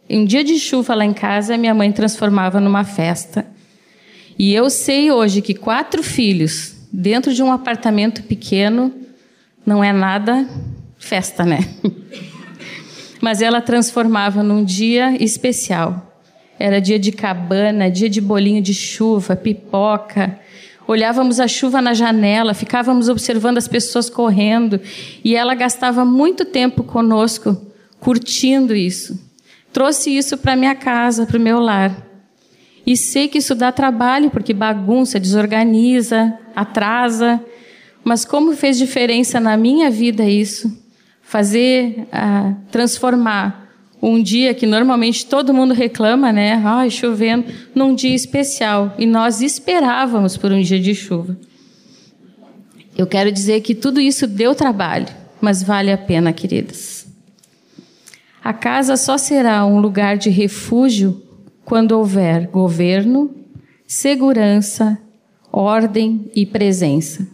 Em um dia de chuva lá em casa, minha mãe transformava numa festa. E eu sei hoje que quatro filhos dentro de um apartamento pequeno não é nada festa, né? Mas ela transformava num dia especial. Era dia de cabana, dia de bolinho de chuva, pipoca, Olhávamos a chuva na janela, ficávamos observando as pessoas correndo, e ela gastava muito tempo conosco, curtindo isso. Trouxe isso para minha casa, para o meu lar. E sei que isso dá trabalho, porque bagunça, desorganiza, atrasa. Mas como fez diferença na minha vida isso? Fazer, ah, transformar um dia que normalmente todo mundo reclama, né? Ai, chovendo, num dia especial. E nós esperávamos por um dia de chuva. Eu quero dizer que tudo isso deu trabalho, mas vale a pena, queridas. A casa só será um lugar de refúgio quando houver governo, segurança, ordem e presença.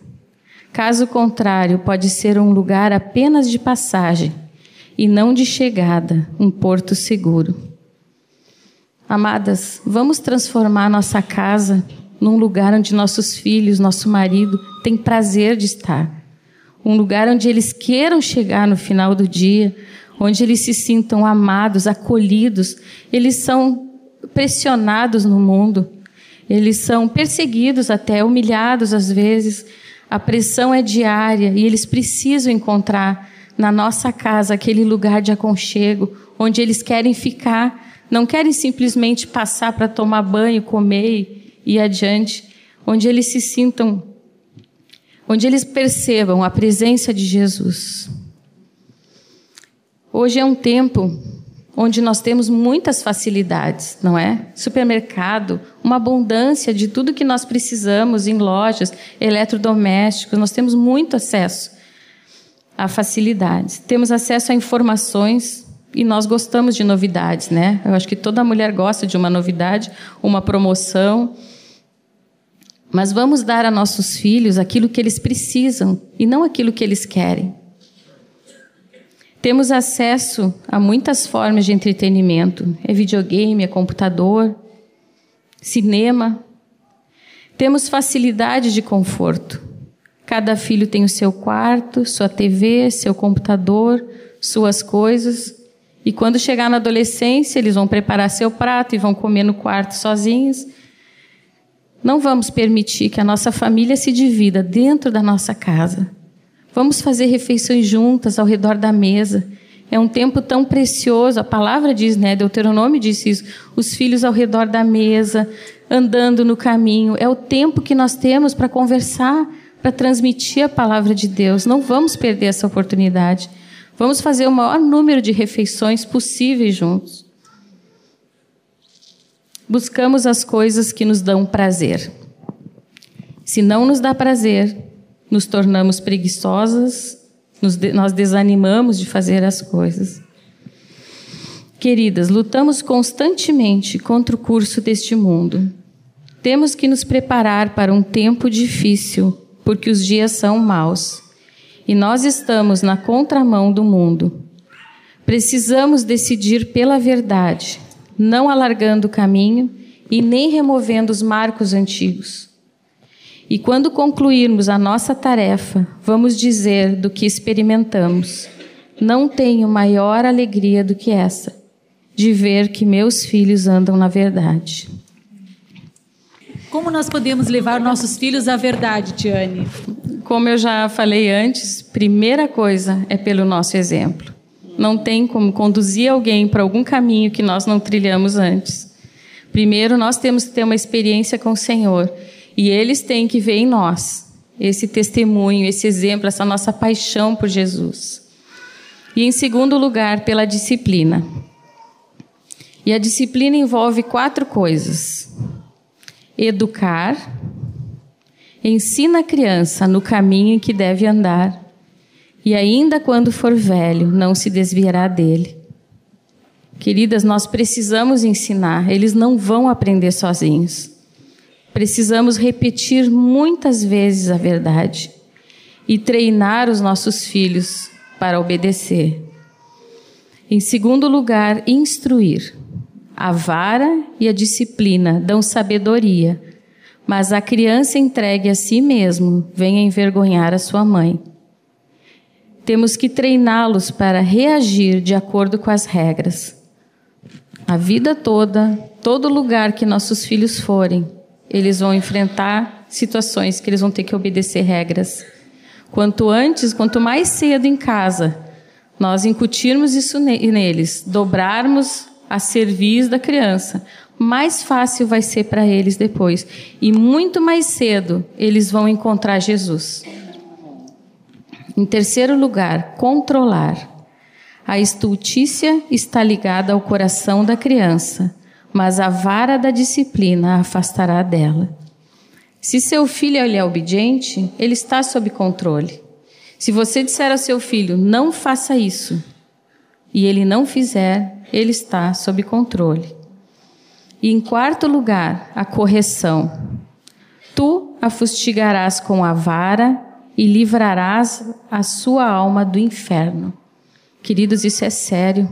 Caso contrário, pode ser um lugar apenas de passagem e não de chegada, um porto seguro. Amadas, vamos transformar nossa casa num lugar onde nossos filhos, nosso marido, têm prazer de estar. Um lugar onde eles queiram chegar no final do dia, onde eles se sintam amados, acolhidos. Eles são pressionados no mundo, eles são perseguidos até, humilhados às vezes. A pressão é diária e eles precisam encontrar na nossa casa aquele lugar de aconchego, onde eles querem ficar, não querem simplesmente passar para tomar banho, comer e ir adiante, onde eles se sintam, onde eles percebam a presença de Jesus. Hoje é um tempo onde nós temos muitas facilidades, não é? Supermercado, uma abundância de tudo que nós precisamos em lojas, eletrodomésticos, nós temos muito acesso a facilidades. Temos acesso a informações e nós gostamos de novidades, né? Eu acho que toda mulher gosta de uma novidade, uma promoção. Mas vamos dar a nossos filhos aquilo que eles precisam e não aquilo que eles querem. Temos acesso a muitas formas de entretenimento: é videogame, é computador, cinema. Temos facilidade de conforto. Cada filho tem o seu quarto, sua TV, seu computador, suas coisas. E quando chegar na adolescência, eles vão preparar seu prato e vão comer no quarto sozinhos. Não vamos permitir que a nossa família se divida dentro da nossa casa. Vamos fazer refeições juntas ao redor da mesa. É um tempo tão precioso, a palavra diz, né? Deuteronômio disse isso: os filhos ao redor da mesa, andando no caminho. É o tempo que nós temos para conversar, para transmitir a palavra de Deus. Não vamos perder essa oportunidade. Vamos fazer o maior número de refeições possíveis juntos. Buscamos as coisas que nos dão prazer. Se não nos dá prazer, nos tornamos preguiçosas, de, nós desanimamos de fazer as coisas. Queridas, lutamos constantemente contra o curso deste mundo. Temos que nos preparar para um tempo difícil porque os dias são maus. E nós estamos na contramão do mundo. Precisamos decidir pela verdade, não alargando o caminho e nem removendo os marcos antigos. E quando concluirmos a nossa tarefa, vamos dizer do que experimentamos: Não tenho maior alegria do que essa, de ver que meus filhos andam na verdade. Como nós podemos levar nossos filhos à verdade, Tiane? Como eu já falei antes, primeira coisa é pelo nosso exemplo. Não tem como conduzir alguém para algum caminho que nós não trilhamos antes. Primeiro, nós temos que ter uma experiência com o Senhor e eles têm que ver em nós esse testemunho, esse exemplo, essa nossa paixão por Jesus. E em segundo lugar, pela disciplina. E a disciplina envolve quatro coisas educar, ensina a criança no caminho em que deve andar, e ainda quando for velho, não se desviará dele. Queridas, nós precisamos ensinar, eles não vão aprender sozinhos. Precisamos repetir muitas vezes a verdade e treinar os nossos filhos para obedecer. Em segundo lugar, instruir. A vara e a disciplina dão sabedoria, mas a criança entregue a si mesmo vem envergonhar a sua mãe. Temos que treiná-los para reagir de acordo com as regras. A vida toda, todo lugar que nossos filhos forem, eles vão enfrentar situações que eles vão ter que obedecer regras. Quanto antes, quanto mais cedo em casa, nós incutirmos isso neles, dobrarmos a serviço da criança, mais fácil vai ser para eles depois. E muito mais cedo eles vão encontrar Jesus. Em terceiro lugar, controlar. A estultícia está ligada ao coração da criança, mas a vara da disciplina a afastará dela. Se seu filho é obediente, ele está sob controle. Se você disser ao seu filho, não faça isso, e ele não fizer, ele está sob controle. E em quarto lugar, a correção. Tu a fustigarás com a vara e livrarás a sua alma do inferno. Queridos, isso é sério.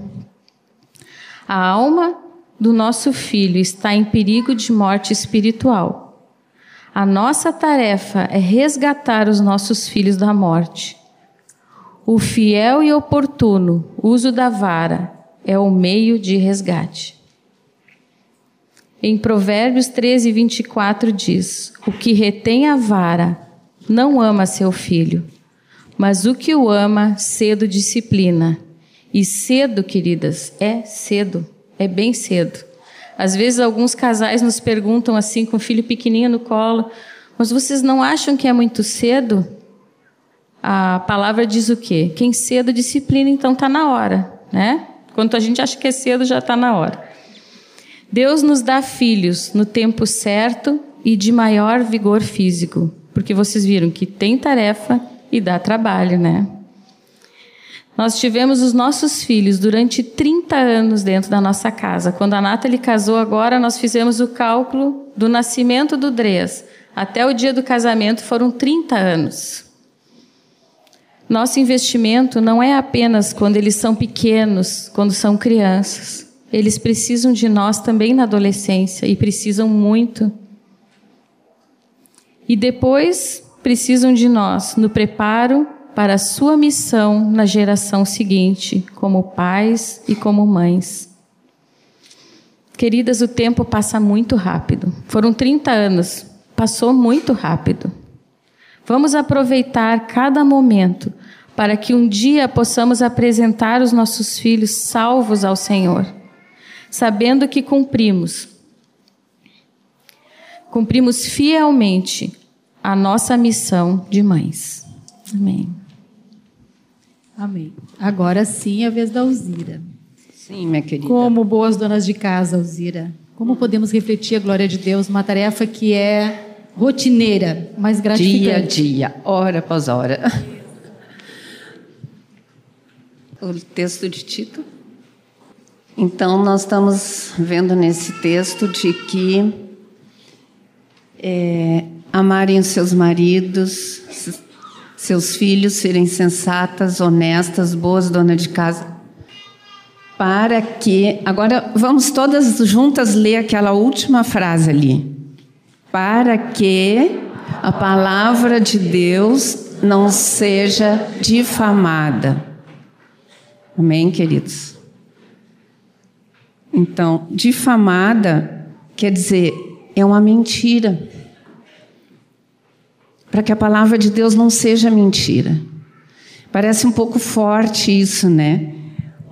A alma do nosso filho está em perigo de morte espiritual. A nossa tarefa é resgatar os nossos filhos da morte. O fiel e oportuno uso da vara é o meio de resgate. Em Provérbios 13, 24 diz: O que retém a vara não ama seu filho, mas o que o ama, cedo disciplina. E cedo, queridas, é cedo, é bem cedo. Às vezes alguns casais nos perguntam assim, com o filho pequenininho no colo, mas vocês não acham que é muito cedo? A palavra diz o quê? Quem cedo disciplina, então está na hora, né? Quando a gente acha que é cedo, já está na hora. Deus nos dá filhos no tempo certo e de maior vigor físico porque vocês viram que tem tarefa e dá trabalho, né? Nós tivemos os nossos filhos durante 30 anos dentro da nossa casa. Quando a Nathalie casou agora, nós fizemos o cálculo do nascimento do Dres até o dia do casamento foram 30 anos. Nosso investimento não é apenas quando eles são pequenos, quando são crianças. Eles precisam de nós também na adolescência e precisam muito. E depois precisam de nós no preparo para a sua missão na geração seguinte, como pais e como mães. Queridas, o tempo passa muito rápido. Foram 30 anos, passou muito rápido. Vamos aproveitar cada momento para que um dia possamos apresentar os nossos filhos salvos ao Senhor, sabendo que cumprimos cumprimos fielmente a nossa missão de mães. Amém. Amém. Agora sim é a vez da Alzira. Sim, minha querida. Como boas donas de casa, Alzira, como podemos refletir a glória de Deus, uma tarefa que é rotineira, mas gratificante. Dia a dia, hora após hora. O texto de Tito. Então, nós estamos vendo nesse texto de que é, amarem os seus maridos, seus filhos, serem sensatas, honestas, boas donas de casa, para que. Agora vamos todas juntas ler aquela última frase ali. Para que a palavra de Deus não seja difamada. Amém, queridos? Então, difamada quer dizer é uma mentira. Para que a palavra de Deus não seja mentira. Parece um pouco forte isso, né?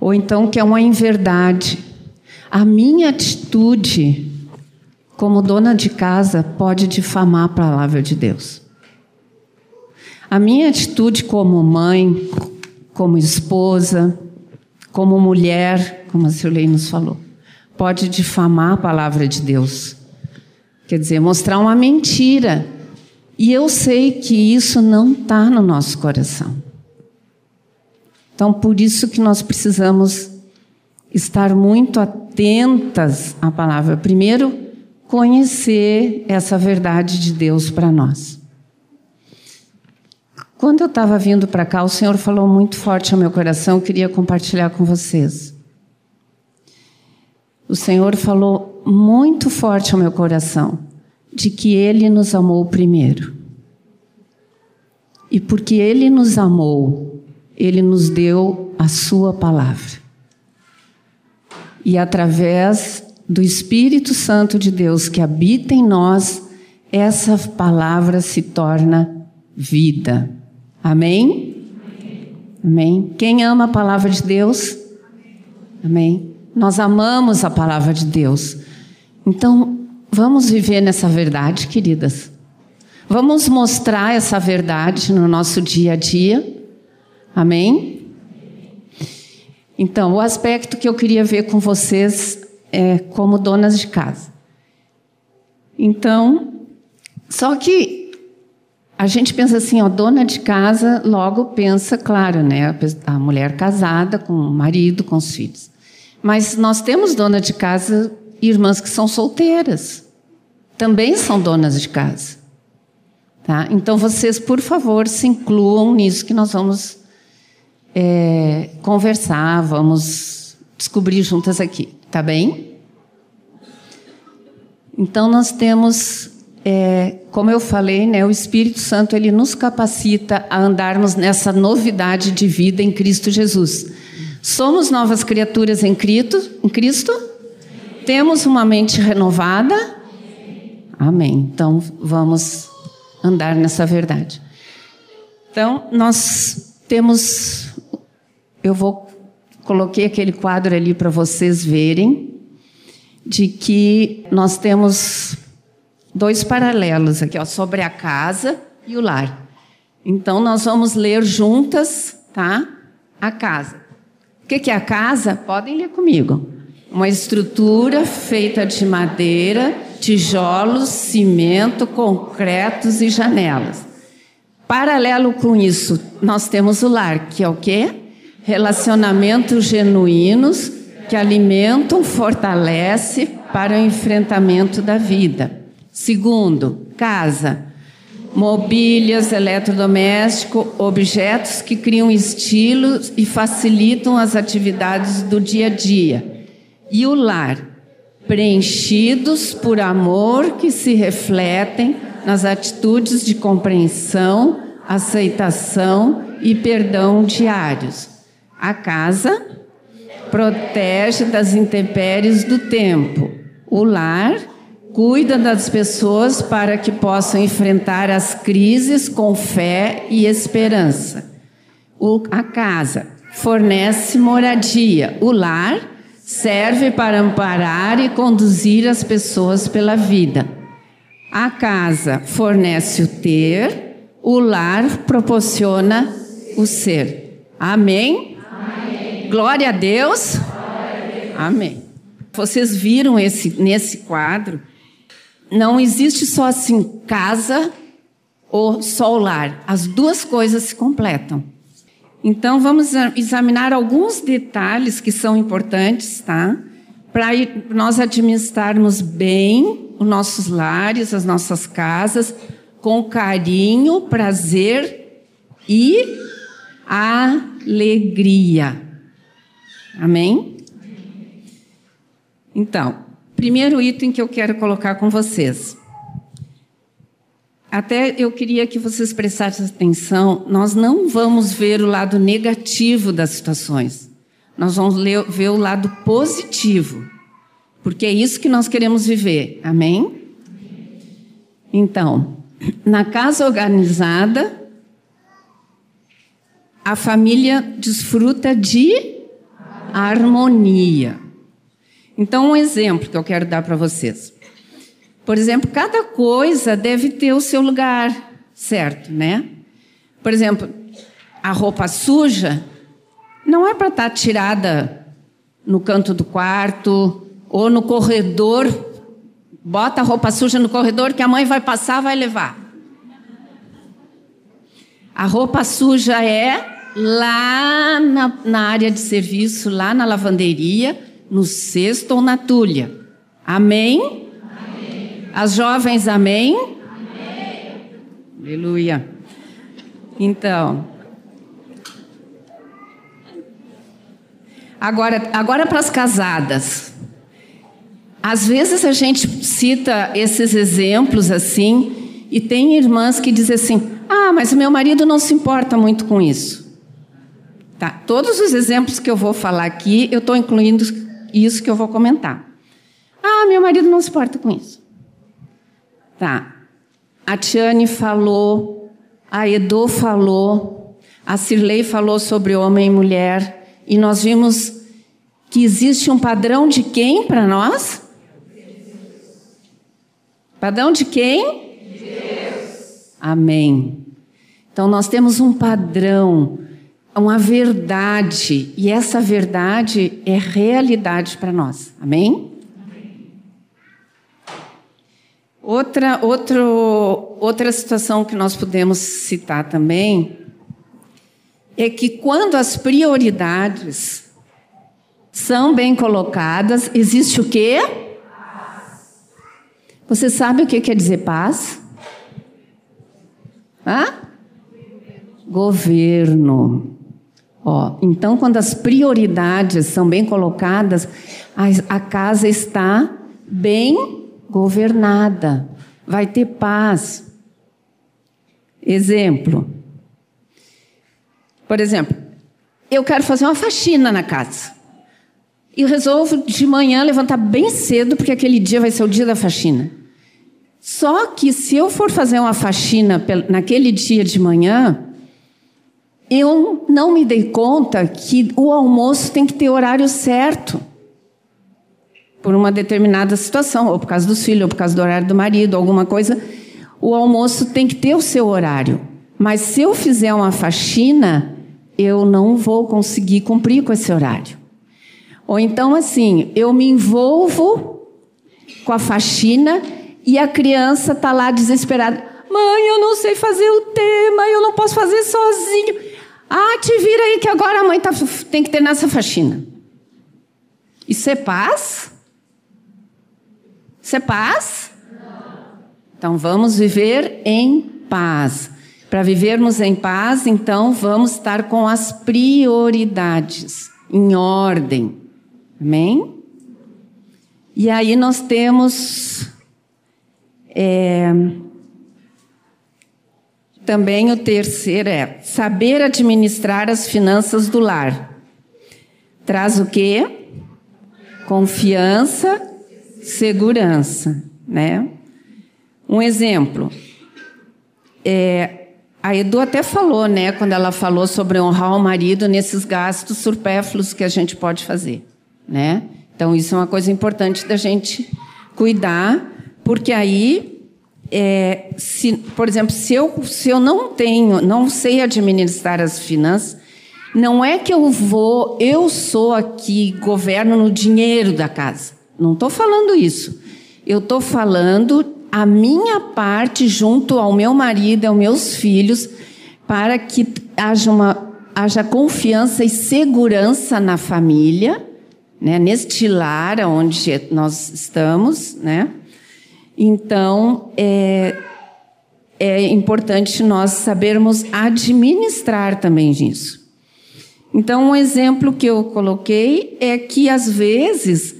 Ou então que é uma inverdade. A minha atitude como dona de casa pode difamar a palavra de Deus. A minha atitude como mãe, como esposa, como mulher, como a Silene nos falou, pode difamar a palavra de Deus. Quer dizer, mostrar uma mentira. E eu sei que isso não está no nosso coração. Então, por isso que nós precisamos estar muito atentas à palavra. Primeiro, conhecer essa verdade de Deus para nós. Quando eu estava vindo para cá, o Senhor falou muito forte ao meu coração, eu queria compartilhar com vocês. O Senhor falou muito forte ao meu coração de que Ele nos amou primeiro. E porque Ele nos amou, Ele nos deu a Sua palavra. E através do Espírito Santo de Deus que habita em nós, essa palavra se torna vida. Amém? Amém. Quem ama a palavra de Deus? Amém. Nós amamos a palavra de Deus. Então, vamos viver nessa verdade, queridas. Vamos mostrar essa verdade no nosso dia a dia. Amém? Então, o aspecto que eu queria ver com vocês é como donas de casa. Então, só que a gente pensa assim, ó, dona de casa, logo pensa, claro, né, a mulher casada com o marido, com os filhos. Mas nós temos dona de casa, irmãs que são solteiras, também são donas de casa. Tá? Então vocês, por favor, se incluam nisso que nós vamos é, conversar, vamos descobrir juntas aqui, tá bem? Então nós temos, é, como eu falei, né, o Espírito Santo ele nos capacita a andarmos nessa novidade de vida em Cristo Jesus. Somos novas criaturas em Cristo, em Cristo? Temos uma mente renovada? Amém. Então vamos andar nessa verdade. Então nós temos eu vou coloquei aquele quadro ali para vocês verem de que nós temos dois paralelos aqui, ó, sobre a casa e o lar. Então nós vamos ler juntas, tá? A casa. O que, que é a casa? Podem ler comigo. Uma estrutura feita de madeira, tijolos, cimento, concretos e janelas. Paralelo com isso, nós temos o lar, que é o quê? Relacionamentos genuínos que alimentam, fortalece para o enfrentamento da vida. Segundo, casa, mobílias, eletrodomésticos, objetos que criam estilos e facilitam as atividades do dia a dia. E o lar, preenchidos por amor que se refletem nas atitudes de compreensão, aceitação e perdão diários. A casa protege das intempéries do tempo. O lar cuida das pessoas para que possam enfrentar as crises com fé e esperança. O, a casa fornece moradia. O lar serve para amparar e conduzir as pessoas pela vida. A casa fornece o ter, o lar proporciona o ser. Amém? Glória a Deus. Amém. Vocês viram esse nesse quadro? Não existe só assim casa ou só o lar. As duas coisas se completam. Então vamos examinar alguns detalhes que são importantes, tá? Para nós administrarmos bem os nossos lares, as nossas casas, com carinho, prazer e alegria. Amém? Então, primeiro item que eu quero colocar com vocês. Até eu queria que vocês prestassem atenção, nós não vamos ver o lado negativo das situações. Nós vamos ver o lado positivo. Porque é isso que nós queremos viver. Amém? Então, na casa organizada, a família desfruta de harmonia. Então, um exemplo que eu quero dar para vocês. Por exemplo, cada coisa deve ter o seu lugar certo, né? Por exemplo, a roupa suja não é para estar tá tirada no canto do quarto ou no corredor. Bota a roupa suja no corredor que a mãe vai passar, vai levar. A roupa suja é lá na, na área de serviço, lá na lavanderia, no cesto ou na tulha. Amém? amém. As jovens, amém? amém? Aleluia. Então. Agora, agora para as casadas. Às vezes a gente cita esses exemplos assim, e tem irmãs que dizem assim: ah, mas o meu marido não se importa muito com isso. Tá? Todos os exemplos que eu vou falar aqui, eu estou incluindo isso que eu vou comentar. Ah, meu marido não se porta com isso. Tá. a Tiane falou, a Edo falou, a Cirlei falou sobre homem e mulher, e nós vimos que existe um padrão de quem para nós? Padrão de quem? Deus. Amém. Então nós temos um padrão, uma verdade, e essa verdade é realidade para nós. Amém? Outra, outro, outra situação que nós podemos citar também é que quando as prioridades são bem colocadas, existe o quê? Você sabe o que quer dizer paz? Hã? Governo. Ó, então, quando as prioridades são bem colocadas, a, a casa está bem governada, vai ter paz. Exemplo. Por exemplo, eu quero fazer uma faxina na casa. E resolvo de manhã levantar bem cedo, porque aquele dia vai ser o dia da faxina. Só que se eu for fazer uma faxina naquele dia de manhã, eu não me dei conta que o almoço tem que ter horário certo por uma determinada situação, ou por causa dos filhos, ou por causa do horário do marido, alguma coisa, o almoço tem que ter o seu horário. Mas se eu fizer uma faxina, eu não vou conseguir cumprir com esse horário. Ou então, assim, eu me envolvo com a faxina e a criança está lá desesperada. Mãe, eu não sei fazer o tema, eu não posso fazer sozinho. Ah, te vira aí que agora a mãe tá, tem que ter nessa faxina. Isso é paz? Isso é paz? Então vamos viver em paz. Para vivermos em paz, então vamos estar com as prioridades em ordem. Amém? E aí nós temos é, também o terceiro é saber administrar as finanças do lar. Traz o quê? Confiança segurança, né? Um exemplo, é, a Edu até falou, né, quando ela falou sobre honrar o marido nesses gastos supérfluos que a gente pode fazer, né? Então isso é uma coisa importante da gente cuidar, porque aí, é, se, por exemplo, se eu, se eu não tenho, não sei administrar as finanças, não é que eu vou, eu sou aqui governo no dinheiro da casa. Não estou falando isso. Eu estou falando a minha parte junto ao meu marido, aos meus filhos, para que haja, uma, haja confiança e segurança na família, né, neste lar onde nós estamos. Né? Então, é, é importante nós sabermos administrar também isso. Então, um exemplo que eu coloquei é que, às vezes,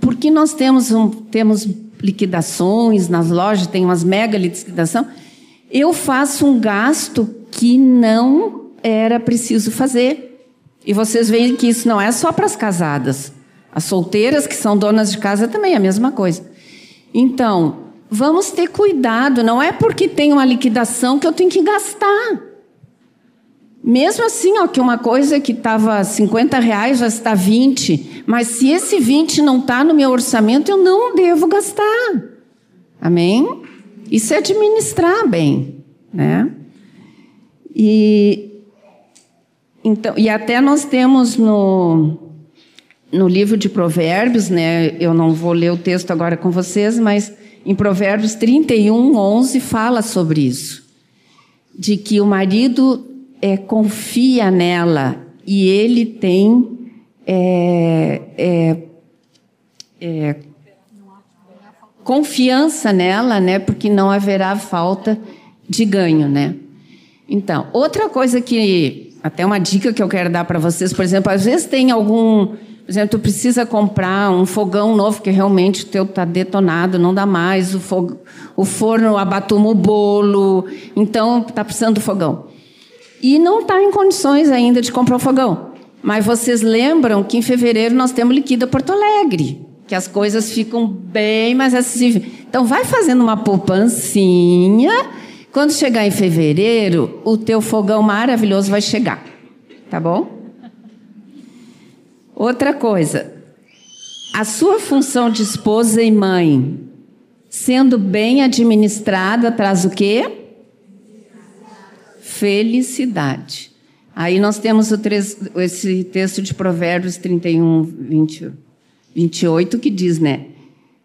porque nós temos, um, temos liquidações nas lojas, tem umas mega liquidação, eu faço um gasto que não era preciso fazer. E vocês veem que isso não é só para as casadas. As solteiras que são donas de casa também é a mesma coisa. Então, vamos ter cuidado, não é porque tem uma liquidação que eu tenho que gastar. Mesmo assim, ó, que uma coisa que estava 50 reais já está 20, mas se esse 20 não está no meu orçamento, eu não devo gastar. Amém? Isso é administrar bem, né? E, então, e até nós temos no, no livro de Provérbios, né? Eu não vou ler o texto agora com vocês, mas em Provérbios 31, 11 fala sobre isso. De que o marido é, confia nela e ele tem é, é, é, confiança nela, né? Porque não haverá falta de ganho, né? Então, outra coisa que até uma dica que eu quero dar para vocês, por exemplo, às vezes tem algum, por exemplo, tu precisa comprar um fogão novo que realmente o teu tá detonado, não dá mais, o, o forno abatuma o bolo, então tá precisando do fogão e não está em condições ainda de comprar o fogão. Mas vocês lembram que em fevereiro nós temos liquida Porto Alegre. que as coisas ficam bem mais acessíveis. Então, vai fazendo uma poupancinha. Quando chegar em fevereiro, o teu fogão maravilhoso vai chegar. Tá bom? Outra coisa, a sua função de esposa e mãe, sendo bem administrada, traz o quê? Felicidade. Aí nós temos esse texto de Provérbios 31, 20, 28, que diz, né?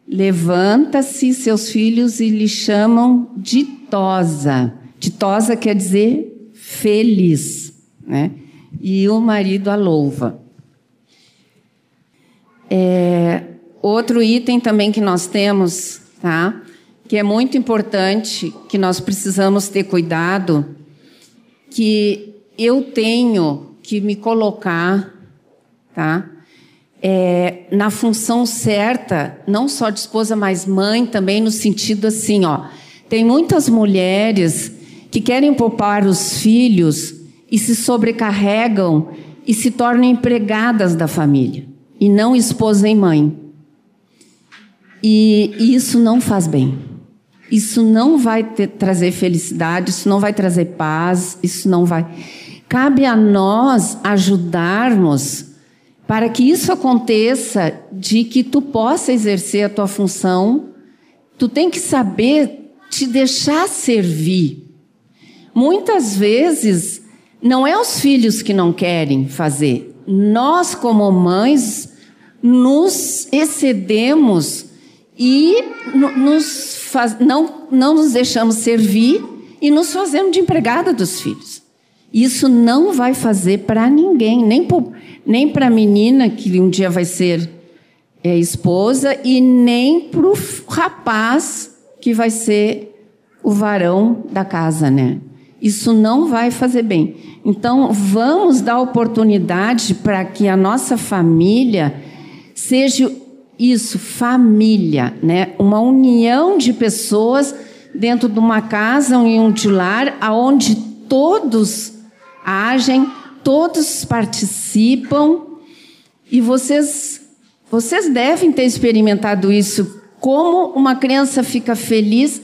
Levanta-se seus filhos e lhe chamam ditosa. Ditosa quer dizer feliz, né? E o marido a louva. É, outro item também que nós temos, tá? Que é muito importante, que nós precisamos ter cuidado, que eu tenho que me colocar, tá? É, na função certa, não só de esposa, mas mãe também, no sentido assim, ó. Tem muitas mulheres que querem poupar os filhos e se sobrecarregam e se tornam empregadas da família e não esposa e mãe. E, e isso não faz bem. Isso não vai ter, trazer felicidade, isso não vai trazer paz, isso não vai. Cabe a nós ajudarmos para que isso aconteça, de que tu possa exercer a tua função. Tu tem que saber te deixar servir. Muitas vezes não é os filhos que não querem fazer. Nós, como mães, nos excedemos e nos faz, não, não nos deixamos servir e nos fazemos de empregada dos filhos. Isso não vai fazer para ninguém, nem, nem para a menina que um dia vai ser é, esposa e nem para o rapaz que vai ser o varão da casa, né? Isso não vai fazer bem. Então, vamos dar oportunidade para que a nossa família seja isso, família, né? Uma união de pessoas dentro de uma casa, um de lar, aonde todos agem, todos participam e vocês vocês devem ter experimentado isso. Como uma criança fica feliz.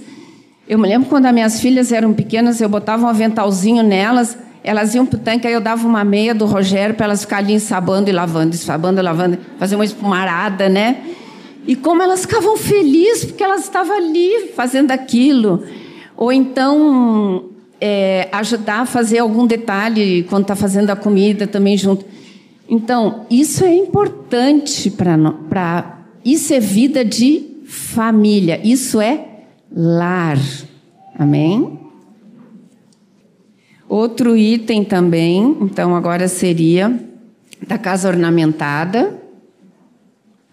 Eu me lembro quando as minhas filhas eram pequenas, eu botava um aventalzinho nelas elas iam para o tanque, aí eu dava uma meia do Rogério para elas ficarem ali ensabando e lavando, ensabando e lavando, fazer uma espumarada, né? E como elas ficavam felizes porque elas estavam ali fazendo aquilo. Ou então é, ajudar a fazer algum detalhe quando está fazendo a comida também junto. Então, isso é importante para. Isso é vida de família, isso é lar. Amém? Outro item também, então agora seria da casa ornamentada.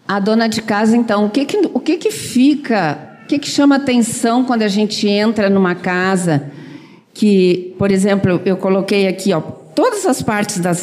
A dona de casa, então, o que que, o que, que fica, o que, que chama atenção quando a gente entra numa casa que, por exemplo, eu coloquei aqui, ó, todas as partes da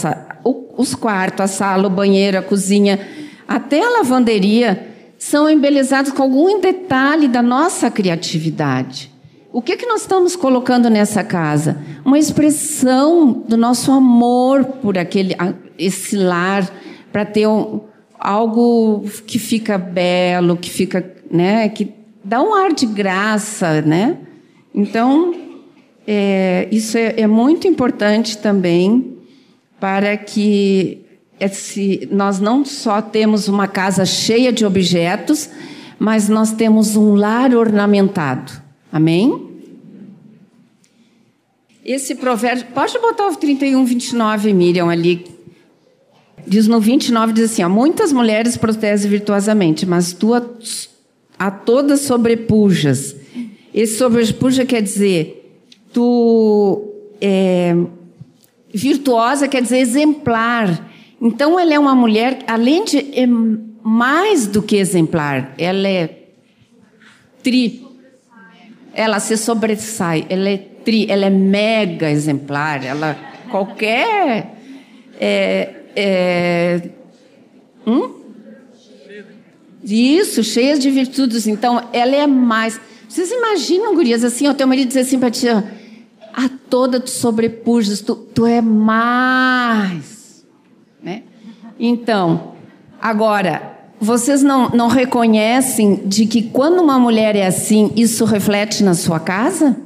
os quartos, a sala, o banheiro, a cozinha, até a lavanderia, são embelezados com algum detalhe da nossa criatividade. O que, que nós estamos colocando nessa casa? Uma expressão do nosso amor por aquele, esse lar, para ter um, algo que fica belo, que fica, né, que dá um ar de graça, né? Então, é, isso é, é, muito importante também para que esse, nós não só temos uma casa cheia de objetos, mas nós temos um lar ornamentado. Amém? Esse provérbio, pode botar o 31, 29, Miriam, ali. Diz no 29, diz assim: ó, muitas mulheres protestam virtuosamente, mas tu a, a todas sobrepujas. Esse sobrepuja quer dizer, tu é, virtuosa quer dizer exemplar. Então ela é uma mulher, além de é mais do que exemplar, ela é tri ela se sobressai, ela é tri, ela é mega exemplar, ela qualquer é, é, hum? Isso, cheia de virtudes. Então, ela é mais. Vocês imaginam, gurias, assim, o teu marido dizer assim para ti, a toda tu sobrepujas, tu, tu é mais. Né? Então, agora, vocês não, não reconhecem de que quando uma mulher é assim, isso reflete na sua casa?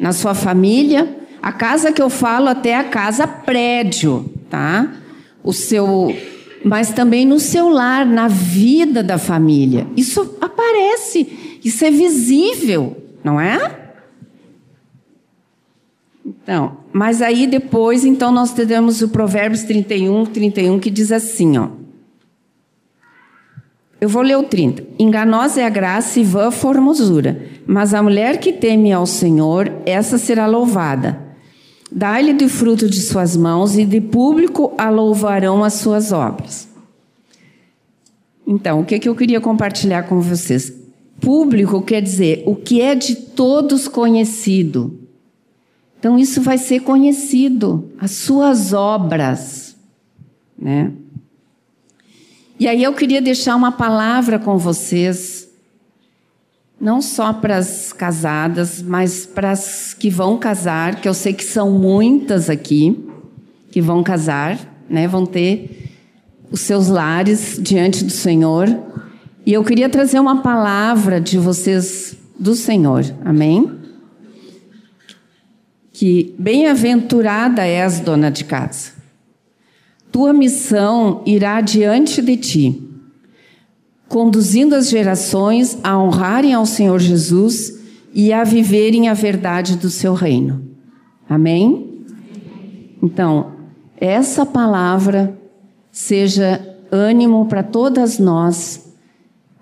Na sua família? A casa que eu falo até a casa prédio, tá? O seu mas também no seu lar, na vida da família. Isso aparece, isso é visível, não é? Então, mas aí depois, então nós temos o Provérbios 31, 31 que diz assim, ó. Eu vou ler o 30. Enganosa é a graça e vã a formosura, mas a mulher que teme ao Senhor, essa será louvada. Dá-lhe do fruto de suas mãos e de público a louvarão as suas obras. Então, o que, é que eu queria compartilhar com vocês? Público quer dizer o que é de todos conhecido. Então, isso vai ser conhecido, as suas obras, né? E aí eu queria deixar uma palavra com vocês, não só para as casadas, mas para as que vão casar, que eu sei que são muitas aqui que vão casar, né? Vão ter os seus lares diante do Senhor. E eu queria trazer uma palavra de vocês do Senhor. Amém? Que bem-aventurada és dona de casa tua missão irá diante de ti, conduzindo as gerações a honrarem ao Senhor Jesus e a viverem a verdade do seu reino. Amém? Então, essa palavra seja ânimo para todas nós,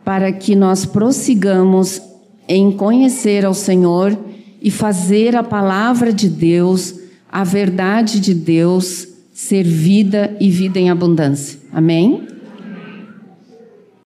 para que nós prossigamos em conhecer ao Senhor e fazer a palavra de Deus, a verdade de Deus, ser vida e vida em abundância. Amém?